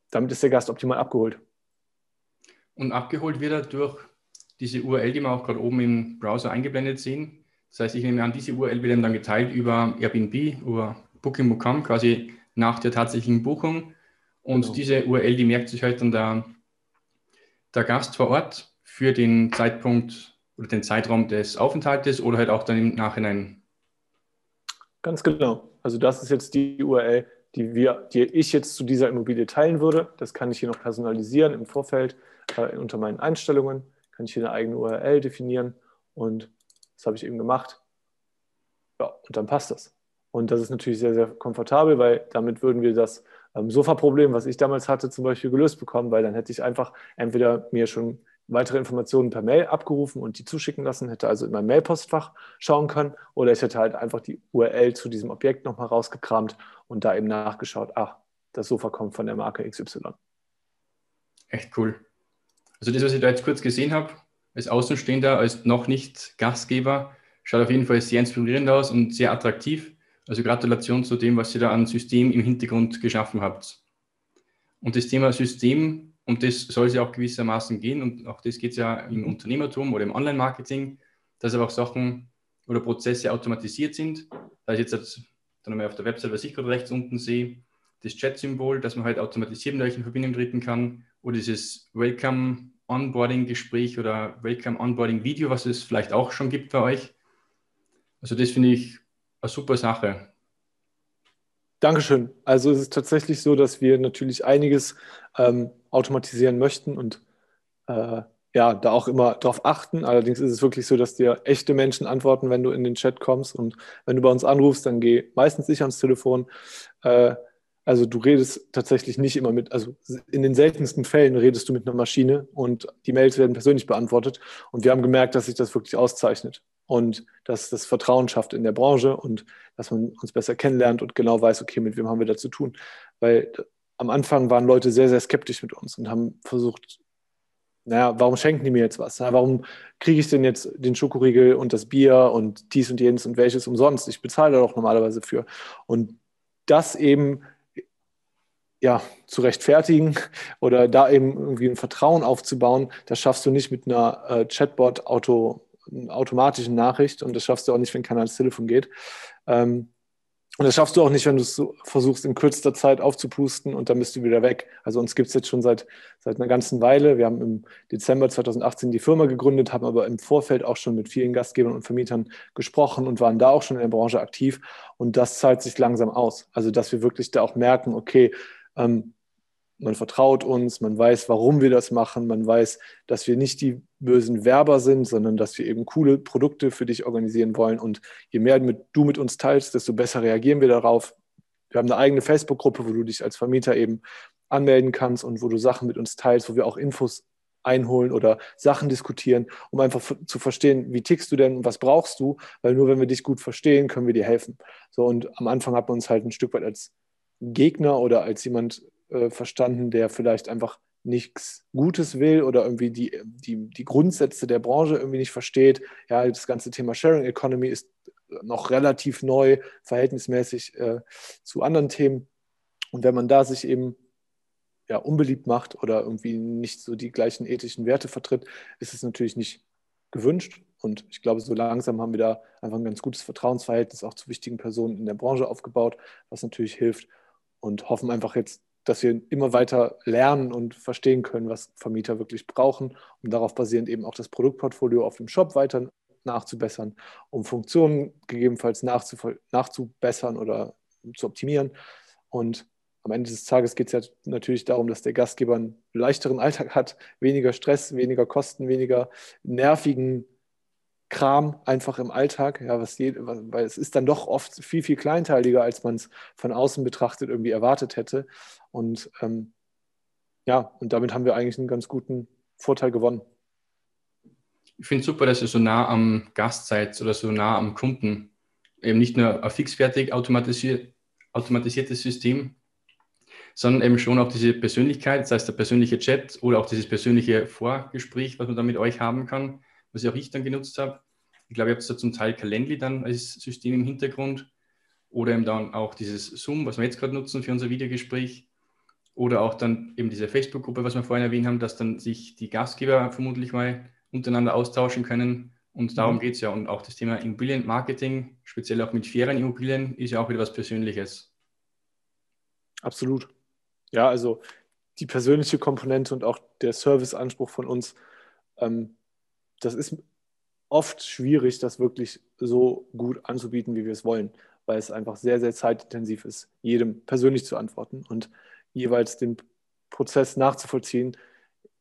damit ist der Gast optimal abgeholt. Und abgeholt wird er durch diese URL, die wir auch gerade oben im Browser eingeblendet sehen. Das heißt, ich nehme an, diese URL wird dann geteilt über Airbnb, über Booking.com, quasi nach der tatsächlichen Buchung und genau. diese URL, die merkt sich halt dann der, der Gast vor Ort für den Zeitpunkt oder den Zeitraum des Aufenthaltes oder halt auch dann im Nachhinein. Ganz genau. Also das ist jetzt die URL, die, wir, die ich jetzt zu dieser Immobilie teilen würde. Das kann ich hier noch personalisieren im Vorfeld äh, unter meinen Einstellungen. Kann ich hier eine eigene URL definieren und das habe ich eben gemacht. Ja, und dann passt das. Und das ist natürlich sehr, sehr komfortabel, weil damit würden wir das ähm, Sofa-Problem, was ich damals hatte, zum Beispiel gelöst bekommen, weil dann hätte ich einfach entweder mir schon weitere Informationen per Mail abgerufen und die zuschicken lassen, hätte also in meinem Mailpostfach schauen können oder ich hätte halt einfach die URL zu diesem Objekt nochmal rausgekramt und da eben nachgeschaut, ach, das Sofa kommt von der Marke XY. Echt cool. Also das, was ich da jetzt kurz gesehen habe, als Außenstehender, als noch nicht Gastgeber, schaut auf jeden Fall sehr inspirierend aus und sehr attraktiv. Also Gratulation zu dem, was ihr da an System im Hintergrund geschaffen habt. Und das Thema System, um das soll es ja auch gewissermaßen gehen, und auch das geht es ja im Unternehmertum oder im Online-Marketing, dass aber auch Sachen oder Prozesse automatisiert sind. Da ist jetzt dann einmal auf der Website, was ich gerade rechts unten sehe, das Chat-Symbol, dass man halt automatisiert mit euch in Verbindung treten kann, oder dieses Welcome Onboarding-Gespräch oder Welcome Onboarding-Video, was es vielleicht auch schon gibt bei euch. Also das finde ich eine super Sache. Dankeschön. Also es ist tatsächlich so, dass wir natürlich einiges ähm, automatisieren möchten und äh, ja, da auch immer drauf achten. Allerdings ist es wirklich so, dass dir echte Menschen antworten, wenn du in den Chat kommst. Und wenn du bei uns anrufst, dann geh meistens nicht ans Telefon. Äh, also du redest tatsächlich nicht immer mit, also in den seltensten Fällen redest du mit einer Maschine und die Mails werden persönlich beantwortet. Und wir haben gemerkt, dass sich das wirklich auszeichnet und dass das Vertrauen schafft in der Branche und dass man uns besser kennenlernt und genau weiß, okay, mit wem haben wir da zu tun. Weil am Anfang waren Leute sehr, sehr skeptisch mit uns und haben versucht, naja, warum schenken die mir jetzt was? warum kriege ich denn jetzt den Schokoriegel und das Bier und dies und jenes und welches umsonst? Ich bezahle da doch normalerweise für. Und das eben ja, zu rechtfertigen oder da eben irgendwie ein Vertrauen aufzubauen, das schaffst du nicht mit einer äh, Chatbot-Auto, automatischen Nachricht und das schaffst du auch nicht, wenn keiner ans Telefon geht. Ähm, und das schaffst du auch nicht, wenn du es so versuchst, in kürzester Zeit aufzupusten und dann bist du wieder weg. Also uns gibt es jetzt schon seit, seit einer ganzen Weile. Wir haben im Dezember 2018 die Firma gegründet, haben aber im Vorfeld auch schon mit vielen Gastgebern und Vermietern gesprochen und waren da auch schon in der Branche aktiv. Und das zahlt sich langsam aus. Also dass wir wirklich da auch merken, okay, ähm, man vertraut uns, man weiß, warum wir das machen, man weiß, dass wir nicht die bösen Werber sind, sondern dass wir eben coole Produkte für dich organisieren wollen. Und je mehr du mit uns teilst, desto besser reagieren wir darauf. Wir haben eine eigene Facebook-Gruppe, wo du dich als Vermieter eben anmelden kannst und wo du Sachen mit uns teilst, wo wir auch Infos einholen oder Sachen diskutieren, um einfach zu verstehen, wie tickst du denn und was brauchst du, weil nur wenn wir dich gut verstehen, können wir dir helfen. So und am Anfang hat man uns halt ein Stück weit als Gegner oder als jemand äh, verstanden, der vielleicht einfach nichts Gutes will oder irgendwie die, die, die Grundsätze der Branche irgendwie nicht versteht. Ja, das ganze Thema Sharing Economy ist noch relativ neu, verhältnismäßig äh, zu anderen Themen. Und wenn man da sich eben ja, unbeliebt macht oder irgendwie nicht so die gleichen ethischen Werte vertritt, ist es natürlich nicht gewünscht. Und ich glaube, so langsam haben wir da einfach ein ganz gutes Vertrauensverhältnis auch zu wichtigen Personen in der Branche aufgebaut, was natürlich hilft und hoffen einfach jetzt, dass wir immer weiter lernen und verstehen können, was Vermieter wirklich brauchen, um darauf basierend eben auch das Produktportfolio auf dem Shop weiter nachzubessern, um Funktionen gegebenenfalls nachzubessern oder zu optimieren. Und am Ende des Tages geht es ja natürlich darum, dass der Gastgeber einen leichteren Alltag hat, weniger Stress, weniger Kosten, weniger nervigen Kram einfach im Alltag, ja, was je, weil es ist dann doch oft viel, viel kleinteiliger, als man es von außen betrachtet irgendwie erwartet hätte. Und ähm, ja, und damit haben wir eigentlich einen ganz guten Vorteil gewonnen. Ich finde es super, dass ihr so nah am Gast seid oder so nah am Kunden. Eben nicht nur ein fixfertig automatisiert, automatisiertes System, sondern eben schon auch diese Persönlichkeit, das heißt der persönliche Chat oder auch dieses persönliche Vorgespräch, was man da mit euch haben kann was ich auch ich dann genutzt habe. Ich glaube, ihr habt da zum Teil Calendly dann als System im Hintergrund oder eben dann auch dieses Zoom, was wir jetzt gerade nutzen für unser Videogespräch oder auch dann eben diese Facebook-Gruppe, was wir vorhin erwähnt haben, dass dann sich die Gastgeber vermutlich mal untereinander austauschen können. Und darum mhm. geht es ja. Und auch das Thema Immobilienmarketing, speziell auch mit fairen Immobilien, ist ja auch wieder was Persönliches. Absolut. Ja, also die persönliche Komponente und auch der Serviceanspruch von uns ähm, das ist oft schwierig, das wirklich so gut anzubieten, wie wir es wollen, weil es einfach sehr, sehr zeitintensiv ist, jedem persönlich zu antworten und jeweils den Prozess nachzuvollziehen,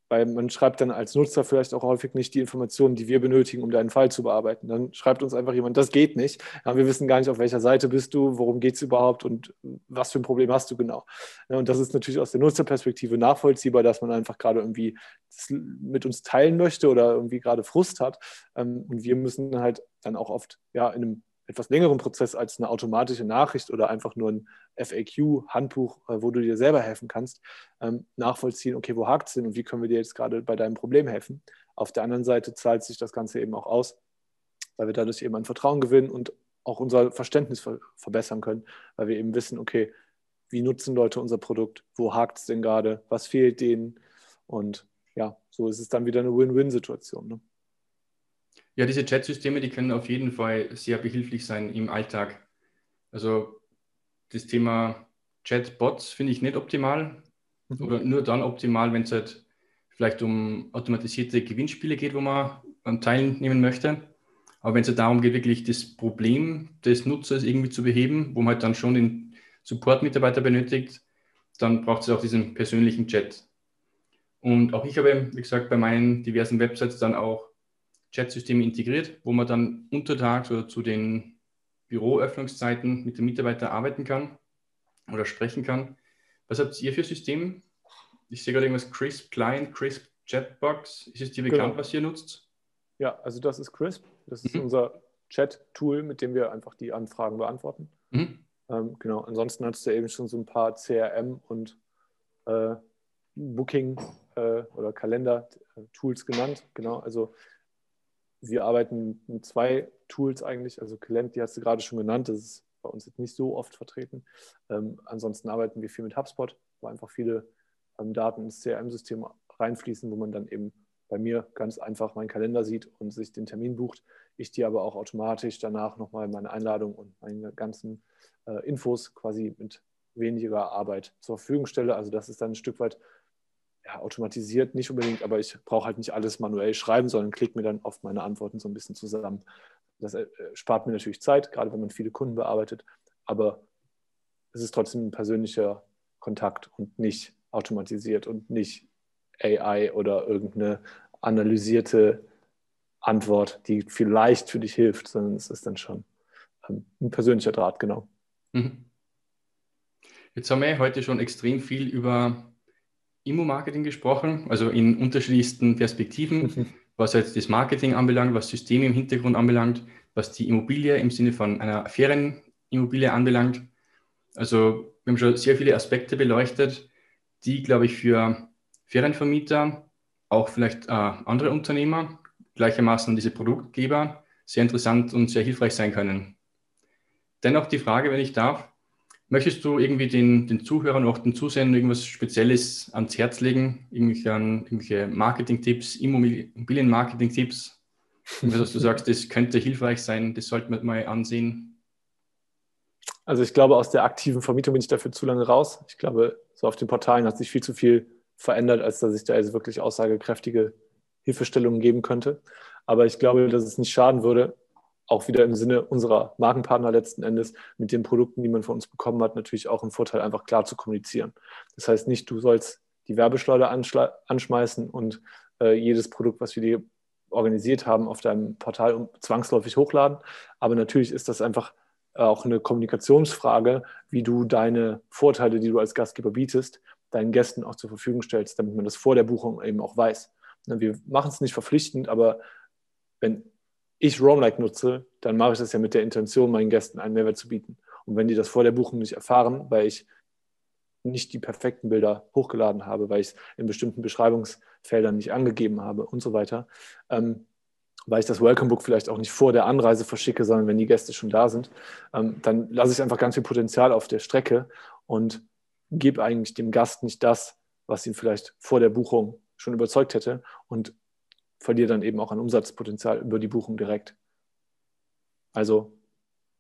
weil man schreibt dann als Nutzer vielleicht auch häufig nicht die Informationen, die wir benötigen, um deinen Fall zu bearbeiten. Dann schreibt uns einfach jemand, das geht nicht. Ja, wir wissen gar nicht, auf welcher Seite bist du, worum geht es überhaupt und was für ein Problem hast du genau. Ja, und das ist natürlich aus der Nutzerperspektive nachvollziehbar, dass man einfach gerade irgendwie mit uns teilen möchte oder irgendwie gerade Frust hat. Ähm, und wir müssen halt dann auch oft ja, in einem etwas längeren Prozess als eine automatische Nachricht oder einfach nur ein FAQ-Handbuch, äh, wo du dir selber helfen kannst, ähm, nachvollziehen, okay, wo hakt es denn und wie können wir dir jetzt gerade bei deinem Problem helfen? Auf der anderen Seite zahlt sich das Ganze eben auch aus, weil wir dadurch eben an Vertrauen gewinnen und auch unser Verständnis ver verbessern können, weil wir eben wissen, okay, wie nutzen Leute unser Produkt, wo hakt es denn gerade, was fehlt denen und ja, so ist es dann wieder eine Win-Win-Situation. Ne? Ja, diese Chat-Systeme, die können auf jeden Fall sehr behilflich sein im Alltag. Also das Thema Chatbots finde ich nicht optimal mhm. oder nur dann optimal, wenn es halt vielleicht um automatisierte Gewinnspiele geht, wo man teilnehmen möchte. Aber wenn es halt darum geht, wirklich das Problem des Nutzers irgendwie zu beheben, wo man halt dann schon den Support-Mitarbeiter benötigt, dann braucht es auch diesen persönlichen Chat. Und auch ich habe, wie gesagt, bei meinen diversen Websites dann auch Chat-Systeme integriert, wo man dann untertags oder zu den Büroöffnungszeiten mit den Mitarbeitern arbeiten kann oder sprechen kann. Was habt ihr für System? Ich sehe gerade irgendwas Crisp Client, Crisp Chatbox. Ist es dir bekannt, genau. was ihr nutzt? Ja, also das ist Crisp. Das ist mhm. unser Chat-Tool, mit dem wir einfach die Anfragen beantworten. Mhm. Ähm, genau. Ansonsten hattest du eben schon so ein paar CRM und äh, Booking äh, oder Kalender-Tools genannt. Genau. Also wir arbeiten mit zwei Tools eigentlich. Also Calend, die hast du gerade schon genannt. Das ist bei uns jetzt nicht so oft vertreten. Ähm, ansonsten arbeiten wir viel mit HubSpot, wo einfach viele ähm, Daten ins CRM-System reinfließen, wo man dann eben bei mir ganz einfach meinen Kalender sieht und sich den Termin bucht. Ich dir aber auch automatisch danach nochmal meine Einladung und meine ganzen äh, Infos quasi mit weniger Arbeit zur Verfügung stelle. Also das ist dann ein Stück weit ja, automatisiert, nicht unbedingt, aber ich brauche halt nicht alles manuell schreiben, sondern klicke mir dann oft meine Antworten so ein bisschen zusammen. Das äh, spart mir natürlich Zeit, gerade wenn man viele Kunden bearbeitet, aber es ist trotzdem ein persönlicher Kontakt und nicht automatisiert und nicht AI oder irgendeine analysierte Antwort, die vielleicht für dich hilft, sondern es ist dann schon ähm, ein persönlicher Draht, genau. Mhm. Jetzt haben wir heute schon extrem viel über Immo-Marketing gesprochen, also in unterschiedlichsten Perspektiven, mhm. was jetzt das Marketing anbelangt, was Systeme im Hintergrund anbelangt, was die Immobilie im Sinne von einer fairen Immobilie anbelangt. Also wir haben schon sehr viele Aspekte beleuchtet, die, glaube ich, für Ferienvermieter, auch vielleicht äh, andere Unternehmer, gleichermaßen diese Produktgeber sehr interessant und sehr hilfreich sein können. Dennoch die Frage, wenn ich darf, möchtest du irgendwie den, den Zuhörern, auch den Zusehern irgendwas Spezielles ans Herz legen? Irgendwelche, irgendwelche Marketing-Tipps, Immobilien-Marketing-Tipps? Dass du sagst, das könnte hilfreich sein, das sollte man mal ansehen. Also ich glaube, aus der aktiven Vermietung bin ich dafür zu lange raus. Ich glaube, so auf den Portalen hat sich viel zu viel verändert, als dass ich da also wirklich aussagekräftige Hilfestellungen geben könnte. Aber ich glaube, dass es nicht schaden würde, auch wieder im Sinne unserer Markenpartner letzten Endes mit den Produkten, die man von uns bekommen hat, natürlich auch einen Vorteil, einfach klar zu kommunizieren. Das heißt nicht, du sollst die Werbeschleuder anschmeißen und äh, jedes Produkt, was wir dir organisiert haben, auf deinem Portal zwangsläufig hochladen. Aber natürlich ist das einfach auch eine Kommunikationsfrage, wie du deine Vorteile, die du als Gastgeber bietest, deinen Gästen auch zur Verfügung stellst, damit man das vor der Buchung eben auch weiß. Ne, wir machen es nicht verpflichtend, aber wenn ich Roamlike nutze, dann mache ich das ja mit der Intention, meinen Gästen einen Mehrwert zu bieten. Und wenn die das vor der Buchung nicht erfahren, weil ich nicht die perfekten Bilder hochgeladen habe, weil ich es in bestimmten Beschreibungsfeldern nicht angegeben habe und so weiter, ähm, weil ich das Welcome Book vielleicht auch nicht vor der Anreise verschicke, sondern wenn die Gäste schon da sind, ähm, dann lasse ich einfach ganz viel Potenzial auf der Strecke und gebe eigentlich dem Gast nicht das, was ihn vielleicht vor der Buchung schon überzeugt hätte und verliere dann eben auch an Umsatzpotenzial über die Buchung direkt. Also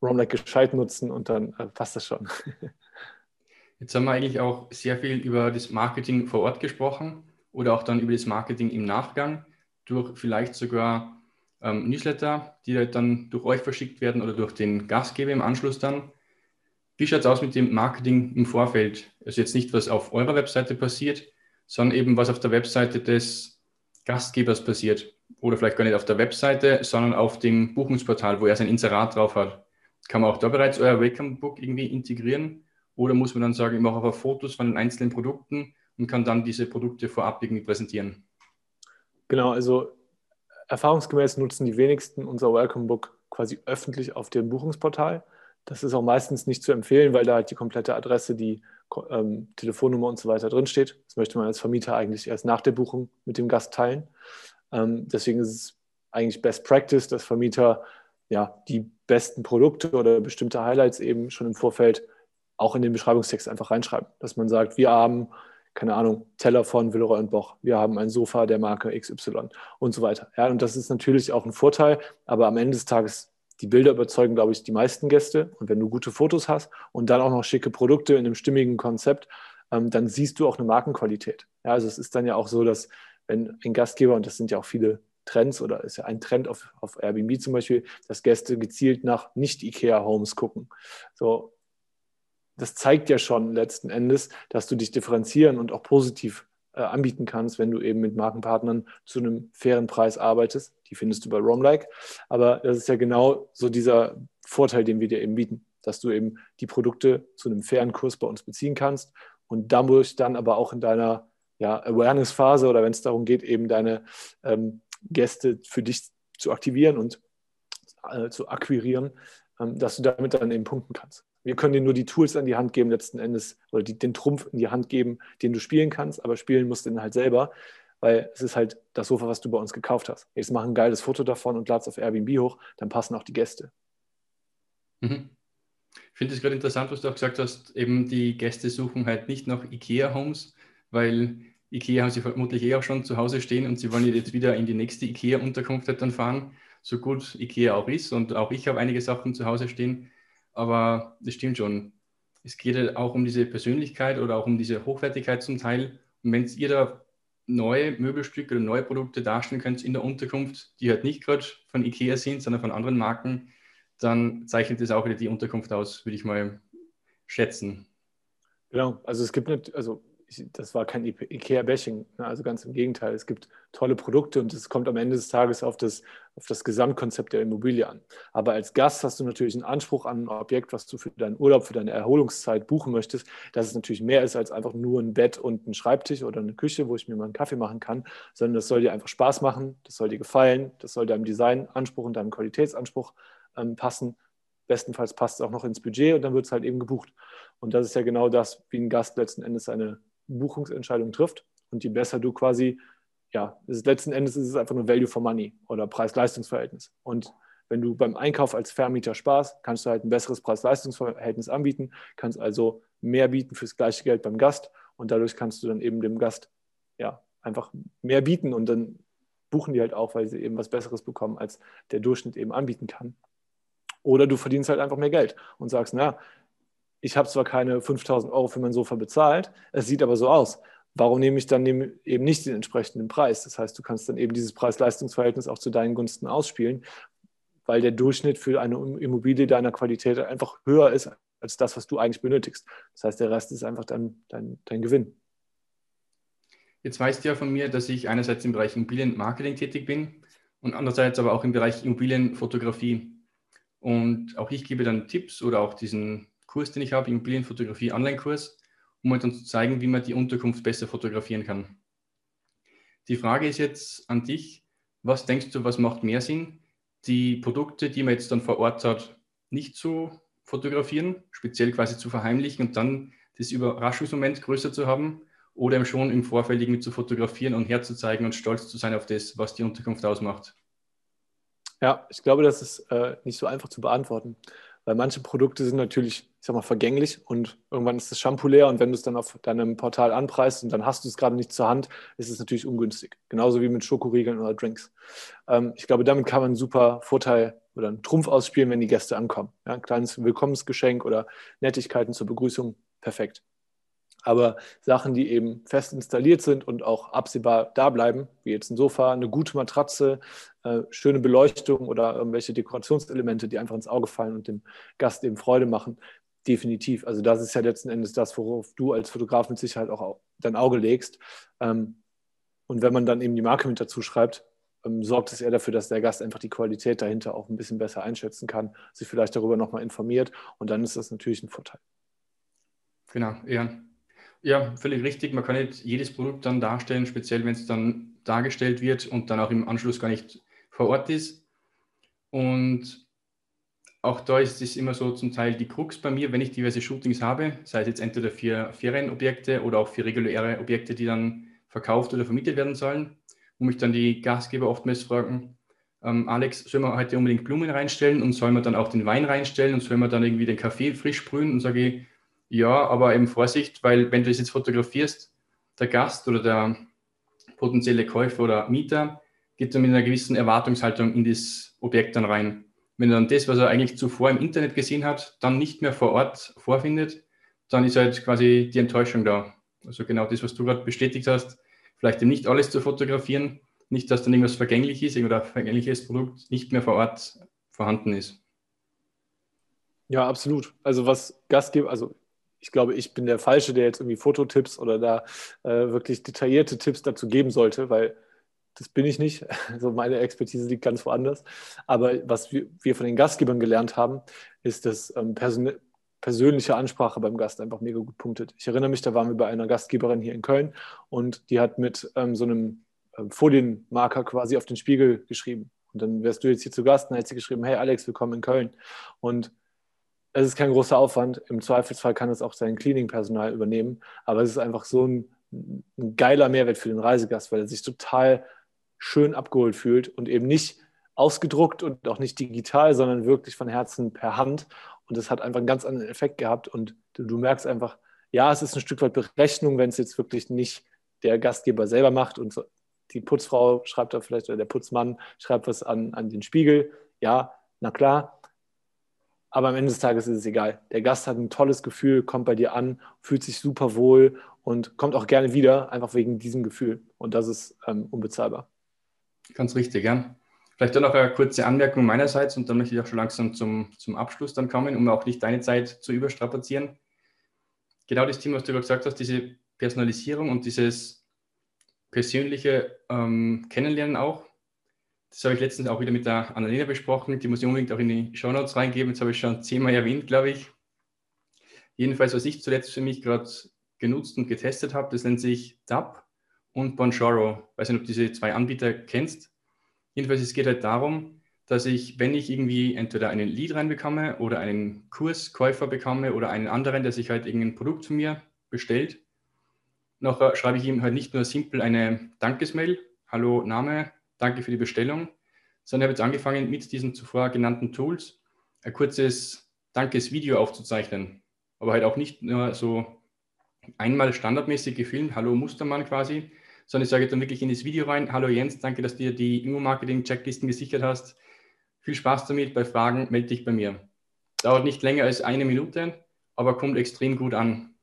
Romlike gescheit nutzen und dann äh, passt das schon. <laughs> Jetzt haben wir eigentlich auch sehr viel über das Marketing vor Ort gesprochen oder auch dann über das Marketing im Nachgang durch vielleicht sogar ähm, Newsletter, die halt dann durch euch verschickt werden oder durch den Gastgeber im Anschluss dann. Wie schaut es aus mit dem Marketing im Vorfeld? Also jetzt nicht, was auf eurer Webseite passiert, sondern eben, was auf der Webseite des Gastgebers passiert. Oder vielleicht gar nicht auf der Webseite, sondern auf dem Buchungsportal, wo er sein Inserat drauf hat. Kann man auch da bereits euer Welcome Book irgendwie integrieren? Oder muss man dann sagen, ich mache einfach Fotos von den einzelnen Produkten und kann dann diese Produkte vorab irgendwie präsentieren? Genau, also erfahrungsgemäß nutzen die wenigsten unser Welcome Book quasi öffentlich auf dem Buchungsportal. Das ist auch meistens nicht zu empfehlen, weil da halt die komplette Adresse, die ähm, Telefonnummer und so weiter drinsteht. Das möchte man als Vermieter eigentlich erst nach der Buchung mit dem Gast teilen. Ähm, deswegen ist es eigentlich Best Practice, dass Vermieter ja die besten Produkte oder bestimmte Highlights eben schon im Vorfeld auch in den Beschreibungstext einfach reinschreiben. Dass man sagt, wir haben, keine Ahnung, Teller von Villeroy und Boch, wir haben ein Sofa der Marke XY und so weiter. Ja, und das ist natürlich auch ein Vorteil, aber am Ende des Tages die Bilder überzeugen, glaube ich, die meisten Gäste. Und wenn du gute Fotos hast und dann auch noch schicke Produkte in einem stimmigen Konzept, ähm, dann siehst du auch eine Markenqualität. Ja, also es ist dann ja auch so, dass wenn ein Gastgeber, und das sind ja auch viele Trends oder ist ja ein Trend auf, auf Airbnb zum Beispiel, dass Gäste gezielt nach Nicht-IKEA-Homes gucken. So, das zeigt ja schon letzten Endes, dass du dich differenzieren und auch positiv äh, anbieten kannst, wenn du eben mit Markenpartnern zu einem fairen Preis arbeitest. Die findest du bei Roamlike. Aber das ist ja genau so dieser Vorteil, den wir dir eben bieten, dass du eben die Produkte zu einem fairen Kurs bei uns beziehen kannst und dadurch dann aber auch in deiner ja, Awareness-Phase oder wenn es darum geht, eben deine ähm, Gäste für dich zu aktivieren und äh, zu akquirieren, ähm, dass du damit dann eben punkten kannst. Wir können dir nur die Tools an die Hand geben, letzten Endes, oder die, den Trumpf in die Hand geben, den du spielen kannst, aber spielen musst du ihn halt selber, weil es ist halt das Sofa, was du bei uns gekauft hast. Jetzt mach ein geiles Foto davon und lad es auf Airbnb hoch, dann passen auch die Gäste. Mhm. Ich finde es gerade interessant, was du auch gesagt hast, eben die Gäste suchen halt nicht nach IKEA-Homes, weil IKEA haben sie vermutlich eh auch schon zu Hause stehen und sie wollen jetzt wieder in die nächste IKEA-Unterkunft halt dann fahren, so gut IKEA auch ist und auch ich habe einige Sachen zu Hause stehen aber das stimmt schon. Es geht halt auch um diese Persönlichkeit oder auch um diese Hochwertigkeit zum Teil. Und wenn ihr da neue Möbelstücke oder neue Produkte darstellen könnt in der Unterkunft, die halt nicht gerade von IKEA sind, sondern von anderen Marken, dann zeichnet das auch wieder die Unterkunft aus, würde ich mal schätzen. Genau, also es gibt nicht, also das war kein IKEA-Bashing, ne? also ganz im Gegenteil. Es gibt tolle Produkte und es kommt am Ende des Tages auf das, auf das Gesamtkonzept der Immobilie an. Aber als Gast hast du natürlich einen Anspruch an ein Objekt, was du für deinen Urlaub, für deine Erholungszeit buchen möchtest, dass es natürlich mehr ist als einfach nur ein Bett und ein Schreibtisch oder eine Küche, wo ich mir mal einen Kaffee machen kann, sondern das soll dir einfach Spaß machen, das soll dir gefallen, das soll deinem Designanspruch und deinem Qualitätsanspruch ähm, passen. Bestenfalls passt es auch noch ins Budget und dann wird es halt eben gebucht. Und das ist ja genau das, wie ein Gast letzten Endes seine Buchungsentscheidung trifft. Und je besser du quasi, ja, ist, letzten Endes ist es einfach nur Value for Money oder Preis-Leistungs-Verhältnis. Und wenn du beim Einkauf als Vermieter sparst, kannst du halt ein besseres Preis-Leistungs-Verhältnis anbieten, kannst also mehr bieten fürs gleiche Geld beim Gast und dadurch kannst du dann eben dem Gast ja, einfach mehr bieten und dann buchen die halt auch, weil sie eben was Besseres bekommen, als der Durchschnitt eben anbieten kann. Oder du verdienst halt einfach mehr Geld und sagst, na, ich habe zwar keine 5000 Euro für mein Sofa bezahlt, es sieht aber so aus. Warum nehme ich dann eben nicht den entsprechenden Preis? Das heißt, du kannst dann eben dieses Preis-Leistungs-Verhältnis auch zu deinen Gunsten ausspielen, weil der Durchschnitt für eine Immobilie deiner Qualität einfach höher ist als das, was du eigentlich benötigst. Das heißt, der Rest ist einfach dann dein, dein Gewinn. Jetzt weißt du ja von mir, dass ich einerseits im Bereich Immobilienmarketing tätig bin und andererseits aber auch im Bereich Immobilienfotografie. Und auch ich gebe dann Tipps oder auch diesen Kurs, den ich habe, Immobilienfotografie Online-Kurs, um halt dann zu zeigen, wie man die Unterkunft besser fotografieren kann. Die Frage ist jetzt an dich, was denkst du, was macht mehr Sinn? Die Produkte, die man jetzt dann vor Ort hat, nicht zu fotografieren, speziell quasi zu verheimlichen und dann das Überraschungsmoment größer zu haben oder schon im Vorfeld irgendwie zu fotografieren und herzuzeigen und stolz zu sein auf das, was die Unterkunft ausmacht? Ja, ich glaube, das ist äh, nicht so einfach zu beantworten. Weil manche Produkte sind natürlich, ich sag mal, vergänglich und irgendwann ist das Shampoo leer und wenn du es dann auf deinem Portal anpreist und dann hast du es gerade nicht zur Hand, ist es natürlich ungünstig. Genauso wie mit Schokoriegeln oder Drinks. Ähm, ich glaube, damit kann man einen super Vorteil oder einen Trumpf ausspielen, wenn die Gäste ankommen. Ja, ein kleines Willkommensgeschenk oder Nettigkeiten zur Begrüßung, perfekt. Aber Sachen, die eben fest installiert sind und auch absehbar da bleiben, wie jetzt ein Sofa, eine gute Matratze, äh, schöne Beleuchtung oder irgendwelche Dekorationselemente, die einfach ins Auge fallen und dem Gast eben Freude machen, definitiv. Also das ist ja letzten Endes das, worauf du als Fotograf mit Sicherheit auch dein Auge legst. Ähm, und wenn man dann eben die Marke mit dazu schreibt, ähm, sorgt es eher dafür, dass der Gast einfach die Qualität dahinter auch ein bisschen besser einschätzen kann, sich vielleicht darüber nochmal informiert und dann ist das natürlich ein Vorteil. Genau, ja. Ja, völlig richtig. Man kann nicht jedes Produkt dann darstellen, speziell wenn es dann dargestellt wird und dann auch im Anschluss gar nicht vor Ort ist. Und auch da ist es immer so zum Teil die Krux bei mir, wenn ich diverse Shootings habe, sei es jetzt entweder für Ferienobjekte oder auch für reguläre Objekte, die dann verkauft oder vermietet werden sollen. wo mich dann die Gastgeber oftmals fragen, ähm, Alex, sollen wir heute unbedingt Blumen reinstellen und sollen wir dann auch den Wein reinstellen und sollen wir dann irgendwie den Kaffee frisch sprühen? Und sage ich, ja, aber eben Vorsicht, weil wenn du das jetzt fotografierst, der Gast oder der potenzielle Käufer oder Mieter geht dann mit einer gewissen Erwartungshaltung in das Objekt dann rein. Wenn er dann das, was er eigentlich zuvor im Internet gesehen hat, dann nicht mehr vor Ort vorfindet, dann ist halt quasi die Enttäuschung da. Also genau das, was du gerade bestätigt hast, vielleicht eben nicht alles zu fotografieren, nicht, dass dann irgendwas vergänglich ist oder vergängliches Produkt nicht mehr vor Ort vorhanden ist. Ja, absolut. Also was Gastgeber, also ich glaube, ich bin der Falsche, der jetzt irgendwie Fototipps oder da äh, wirklich detaillierte Tipps dazu geben sollte, weil das bin ich nicht. <laughs> Also meine Expertise liegt ganz woanders. Aber was wir, wir von den Gastgebern gelernt haben, ist, dass ähm, persönliche Ansprache beim Gast einfach mega gut punktet. Ich erinnere mich, da waren wir bei einer Gastgeberin hier in Köln und die hat mit ähm, so einem ähm, Folienmarker quasi auf den Spiegel geschrieben. Und dann wärst du jetzt hier zu Gast und dann hat sie geschrieben, hey Alex, willkommen in Köln. Und es ist kein großer Aufwand. Im Zweifelsfall kann es auch sein Cleaning-Personal übernehmen. Aber es ist einfach so ein, ein, geiler Mehrwert für den Reisegast, weil er sich total schön abgeholt fühlt und eben nicht ausgedruckt und auch nicht digital, sondern wirklich von Herzen per Hand. Und das hat einfach einen ganz anderen Effekt gehabt. Und du, du merkst einfach, ja, es ist ein Stück weit Berechnung, wenn es jetzt wirklich nicht der Gastgeber selber macht und so, die Putzfrau schreibt da vielleicht oder der Putzmann schreibt was an, an den Spiegel. Ja, na klar. Aber am Ende des Tages ist es egal. Der Gast hat ein tolles Gefühl, kommt bei dir an, fühlt sich super wohl und kommt auch gerne wieder, einfach wegen diesem Gefühl. Und das ist ähm, unbezahlbar. Ganz richtig, ja. Vielleicht dann noch eine kurze Anmerkung meinerseits und dann möchte ich auch schon langsam zum, zum Abschluss dann kommen, um auch nicht deine Zeit zu überstrapazieren. Genau das Thema, was du gesagt hast, diese Personalisierung und dieses persönliche ähm, Kennenlernen auch. Das habe ich letztens auch wieder mit der Annalena besprochen. Die muss ich unbedingt auch in die Show Notes reingeben. Das habe ich schon zehnmal erwähnt, glaube ich. Jedenfalls, was ich zuletzt für mich gerade genutzt und getestet habe, das nennt sich DAP und Bonjoro. Ich weiß nicht, ob du diese zwei Anbieter kennst. Jedenfalls, es geht halt darum, dass ich, wenn ich irgendwie entweder einen Lead reinbekomme oder einen Kurskäufer bekomme oder einen anderen, der sich halt irgendein Produkt von mir bestellt, Nachher schreibe ich ihm halt nicht nur simpel eine Dankesmail, hallo Name, danke für die Bestellung, sondern ich habe jetzt angefangen mit diesen zuvor genannten Tools ein kurzes Dankesvideo aufzuzeichnen. Aber halt auch nicht nur so einmal standardmäßig gefilmt, hallo Mustermann quasi, sondern ich sage dann wirklich in das Video rein, hallo Jens, danke, dass du dir die Immo-Marketing-Checklisten gesichert hast. Viel Spaß damit, bei Fragen melde dich bei mir. Dauert nicht länger als eine Minute, aber kommt extrem gut an.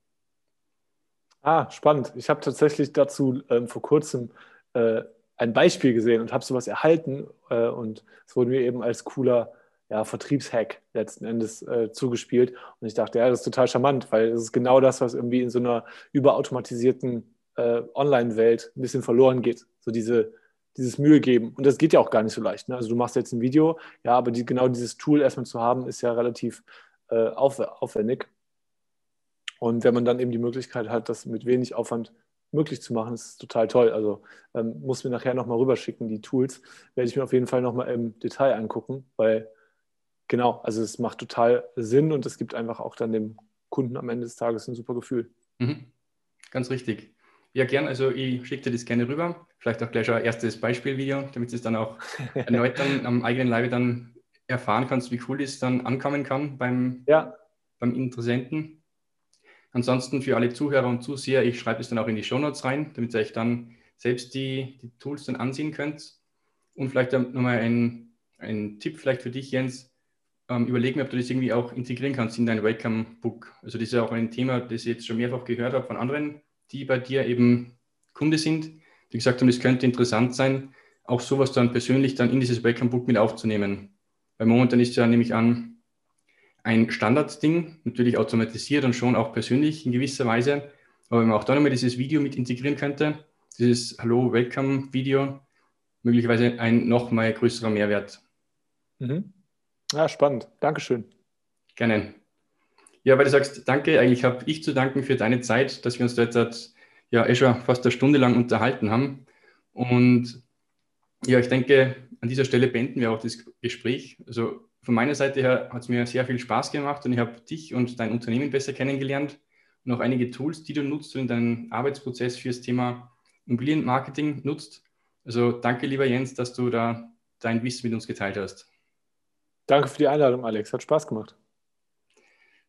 Ah, spannend. Ich habe tatsächlich dazu ähm, vor kurzem äh, ein Beispiel gesehen und habe sowas erhalten äh, und es wurde mir eben als cooler ja, Vertriebshack letzten Endes äh, zugespielt. Und ich dachte, ja, das ist total charmant, weil es ist genau das, was irgendwie in so einer überautomatisierten äh, Online-Welt ein bisschen verloren geht. So diese, dieses Mühe geben. Und das geht ja auch gar nicht so leicht. Ne? Also du machst jetzt ein Video, ja, aber die, genau dieses Tool erstmal zu haben, ist ja relativ äh, aufwendig. Und wenn man dann eben die Möglichkeit hat, das mit wenig Aufwand möglich zu machen, ist total toll. Also ähm, muss mir nachher nochmal rüberschicken, die Tools. Werde ich mir auf jeden Fall nochmal im Detail angucken, weil genau, also es macht total Sinn und es gibt einfach auch dann dem Kunden am Ende des Tages ein super Gefühl. Mhm. Ganz richtig. Ja, gern. Also ich schicke dir das gerne rüber. Vielleicht auch gleich ein erstes Beispielvideo, damit du es dann auch <laughs> erneut dann am eigenen Leibe dann erfahren kannst, wie cool das dann ankommen kann beim, ja. beim Interessenten. Ansonsten für alle Zuhörer und Zuseher, ich schreibe es dann auch in die Shownotes rein, damit ihr euch dann selbst die, die Tools dann ansehen könnt. Und vielleicht nochmal ein, ein Tipp vielleicht für dich, Jens. Ähm, überleg mir, ob du das irgendwie auch integrieren kannst in dein Welcome-Book. Also das ist ja auch ein Thema, das ich jetzt schon mehrfach gehört habe von anderen, die bei dir eben Kunde sind, die gesagt haben, es könnte interessant sein, auch sowas dann persönlich dann in dieses Welcome-Book mit aufzunehmen. Weil momentan ist ja nämlich an, ein Standardding, natürlich automatisiert und schon auch persönlich in gewisser Weise. Aber wenn man auch da nochmal dieses Video mit integrieren könnte, dieses Hallo, Welcome-Video, möglicherweise ein noch mal größerer Mehrwert. Mhm. Ja, spannend. Dankeschön. Gerne. Ja, weil du sagst, danke, eigentlich habe ich zu danken für deine Zeit, dass wir uns da jetzt ja eh schon fast eine Stunde lang unterhalten haben. Und ja, ich denke, an dieser Stelle beenden wir auch das Gespräch. Also von meiner Seite her hat es mir sehr viel Spaß gemacht und ich habe dich und dein Unternehmen besser kennengelernt und auch einige Tools, die du nutzt und deinen Arbeitsprozess für das Thema Immobilienmarketing nutzt. Also danke, lieber Jens, dass du da dein Wissen mit uns geteilt hast. Danke für die Einladung, Alex. Hat Spaß gemacht.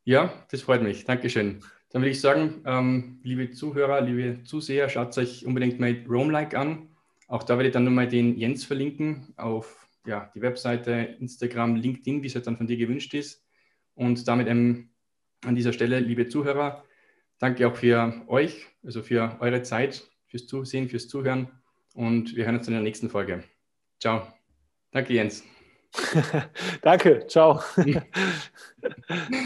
Ja, das freut mich. Dankeschön. Dann würde ich sagen, ähm, liebe Zuhörer, liebe Zuseher, schaut euch unbedingt mal Roam-like an. Auch da werde ich dann nochmal den Jens verlinken auf ja, die Webseite, Instagram, LinkedIn, wie es halt dann von dir gewünscht ist. Und damit ähm, an dieser Stelle, liebe Zuhörer, danke auch für euch, also für eure Zeit, fürs Zusehen, fürs Zuhören. Und wir hören uns in der nächsten Folge. Ciao. Danke, Jens. <laughs> danke. Ciao. <laughs>